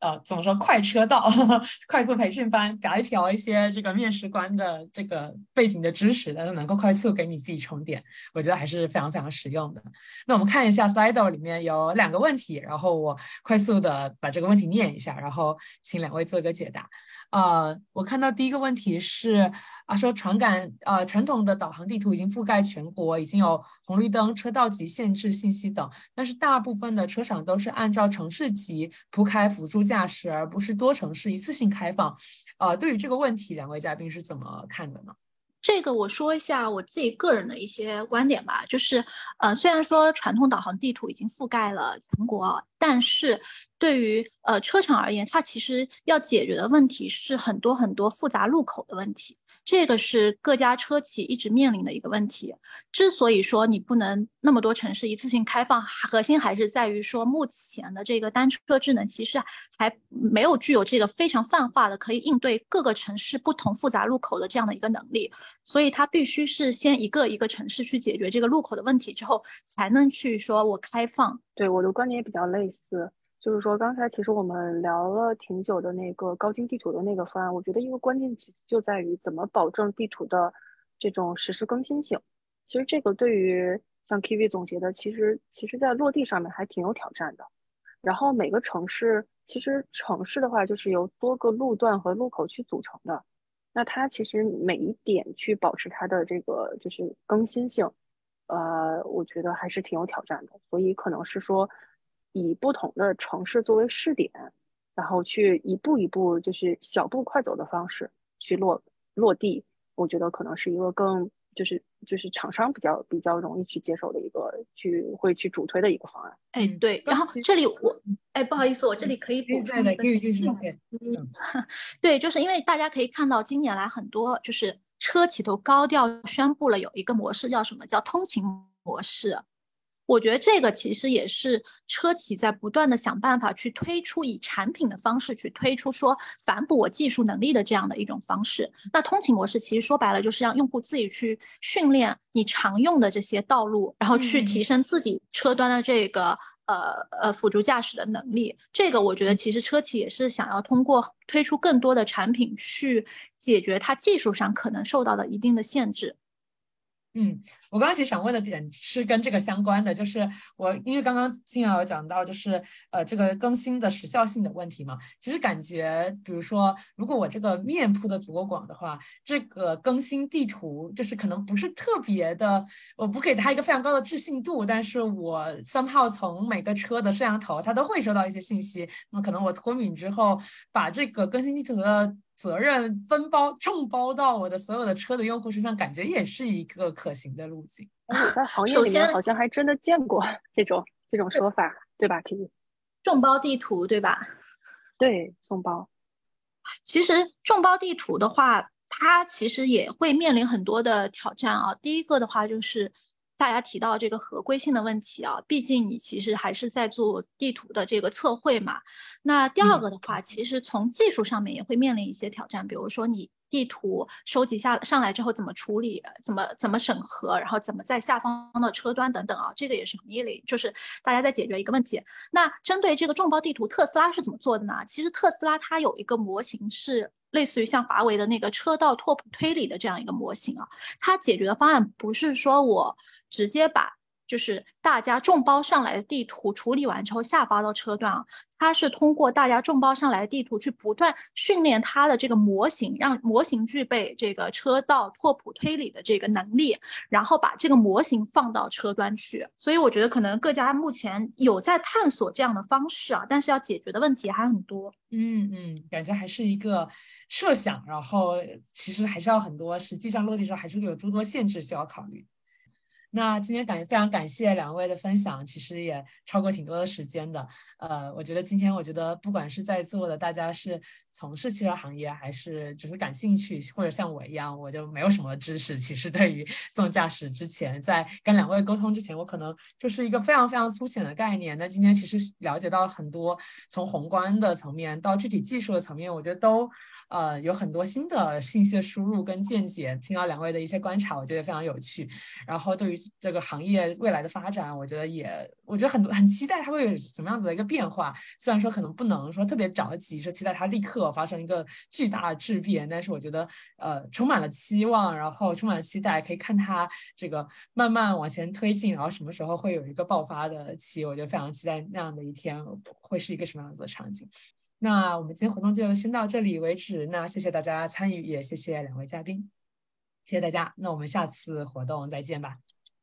呃，怎么说？快车道、快速培训班，白嫖一些这个面试官的这个背景的知识，但是能够快速给你自己充电，我觉得还是非常非常实用的。那我们看一下 Slido 里面有两个问题，然后我快速的把这个问题念一下，然后请两位做一个解答。呃，我看到第一个问题是啊，说传感呃传统的导航地图已经覆盖全国，已经有红绿灯、车道级限制信息等，但是大部分的车厂都是按照城市级铺开辅助驾驶，而不是多城市一次性开放。呃，对于这个问题，两位嘉宾是怎么看的呢？这个我说一下我自己个人的一些观点吧，就是，呃，虽然说传统导航地图已经覆盖了全国，但是对于呃车厂而言，它其实要解决的问题是很多很多复杂路口的问题。这个是各家车企一直面临的一个问题。之所以说你不能那么多城市一次性开放，核心还是在于说目前的这个单车智能其实还没有具有这个非常泛化的可以应对各个城市不同复杂路口的这样的一个能力。所以它必须是先一个一个城市去解决这个路口的问题之后，才能去说我开放。对我的观点也比较类似。就是说，刚才其实我们聊了挺久的那个高精地图的那个方案，我觉得一个关键其就在于怎么保证地图的这种实时更新性。其实这个对于像 KV 总结的，其实其实在落地上面还挺有挑战的。然后每个城市，其实城市的话就是由多个路段和路口去组成的，那它其实每一点去保持它的这个就是更新性，呃，我觉得还是挺有挑战的。所以可能是说。以不同的城市作为试点，然后去一步一步就是小步快走的方式去落落地，我觉得可能是一个更就是就是厂商比较比较容易去接受的一个去会去主推的一个方案。哎，对。然后这里我哎不好意思，我这里可以补充一个信息。对，就是因为大家可以看到今年来很多就是车企都高调宣布了有一个模式叫什么叫通勤模式。我觉得这个其实也是车企在不断的想办法去推出以产品的方式去推出说反哺我技术能力的这样的一种方式。那通勤模式其实说白了就是让用户自己去训练你常用的这些道路，然后去提升自己车端的这个呃呃辅助驾驶的能力。这个我觉得其实车企也是想要通过推出更多的产品去解决它技术上可能受到的一定的限制。嗯，我刚刚其实想问的点是跟这个相关的，就是我因为刚刚金瑶有讲到，就是呃这个更新的时效性的问题嘛。其实感觉，比如说，如果我这个面铺的足够广的话，这个更新地图就是可能不是特别的，我不给它一个非常高的置信度，但是我 somehow 从每个车的摄像头，它都会收到一些信息。那么可能我脱敏之后，把这个更新地图的。责任分包众包到我的所有的车的用户身上，感觉也是一个可行的路径。在行 业里面好像还真的见过这种这种说法，对吧？K，众包地图对吧？对，众包。其实众包地图的话，它其实也会面临很多的挑战啊。第一个的话就是。大家提到这个合规性的问题啊，毕竟你其实还是在做地图的这个测绘嘛。那第二个的话，其实从技术上面也会面临一些挑战，比如说你地图收集下上来之后怎么处理，怎么怎么审核，然后怎么在下方的车端等等啊，这个也是行业里就是大家在解决一个问题。那针对这个众包地图，特斯拉是怎么做的呢？其实特斯拉它有一个模型是。类似于像华为的那个车道拓扑推理的这样一个模型啊，它解决的方案不是说我直接把。就是大家众包上来的地图处理完之后下发到车段啊，它是通过大家众包上来的地图去不断训练它的这个模型，让模型具备这个车道拓扑推理的这个能力，然后把这个模型放到车端去。所以我觉得可能各家目前有在探索这样的方式啊，但是要解决的问题还很多。嗯嗯，感觉还是一个设想，然后其实还是要很多，实际上落地时候还是有诸多限制需要考虑。那今天感非常感谢两位的分享，其实也超过挺多的时间的。呃，我觉得今天我觉得不管是在座的大家是从事汽车行业，还是只是感兴趣，或者像我一样，我就没有什么知识。其实对于自动驾驶之前，在跟两位沟通之前，我可能就是一个非常非常粗浅的概念。那今天其实了解到很多，从宏观的层面到具体技术的层面，我觉得都。呃，有很多新的信息的输入跟见解，听到两位的一些观察，我觉得非常有趣。然后对于这个行业未来的发展，我觉得也，我觉得很多很期待它会有什么样子的一个变化。虽然说可能不能说特别着急，说期待它立刻发生一个巨大的质变，但是我觉得呃充满了期望，然后充满了期待，可以看它这个慢慢往前推进，然后什么时候会有一个爆发的期，我觉得非常期待那样的一天会是一个什么样子的场景。那我们今天活动就先到这里为止。那谢谢大家参与，也谢谢两位嘉宾，谢谢大家。那我们下次活动再见吧，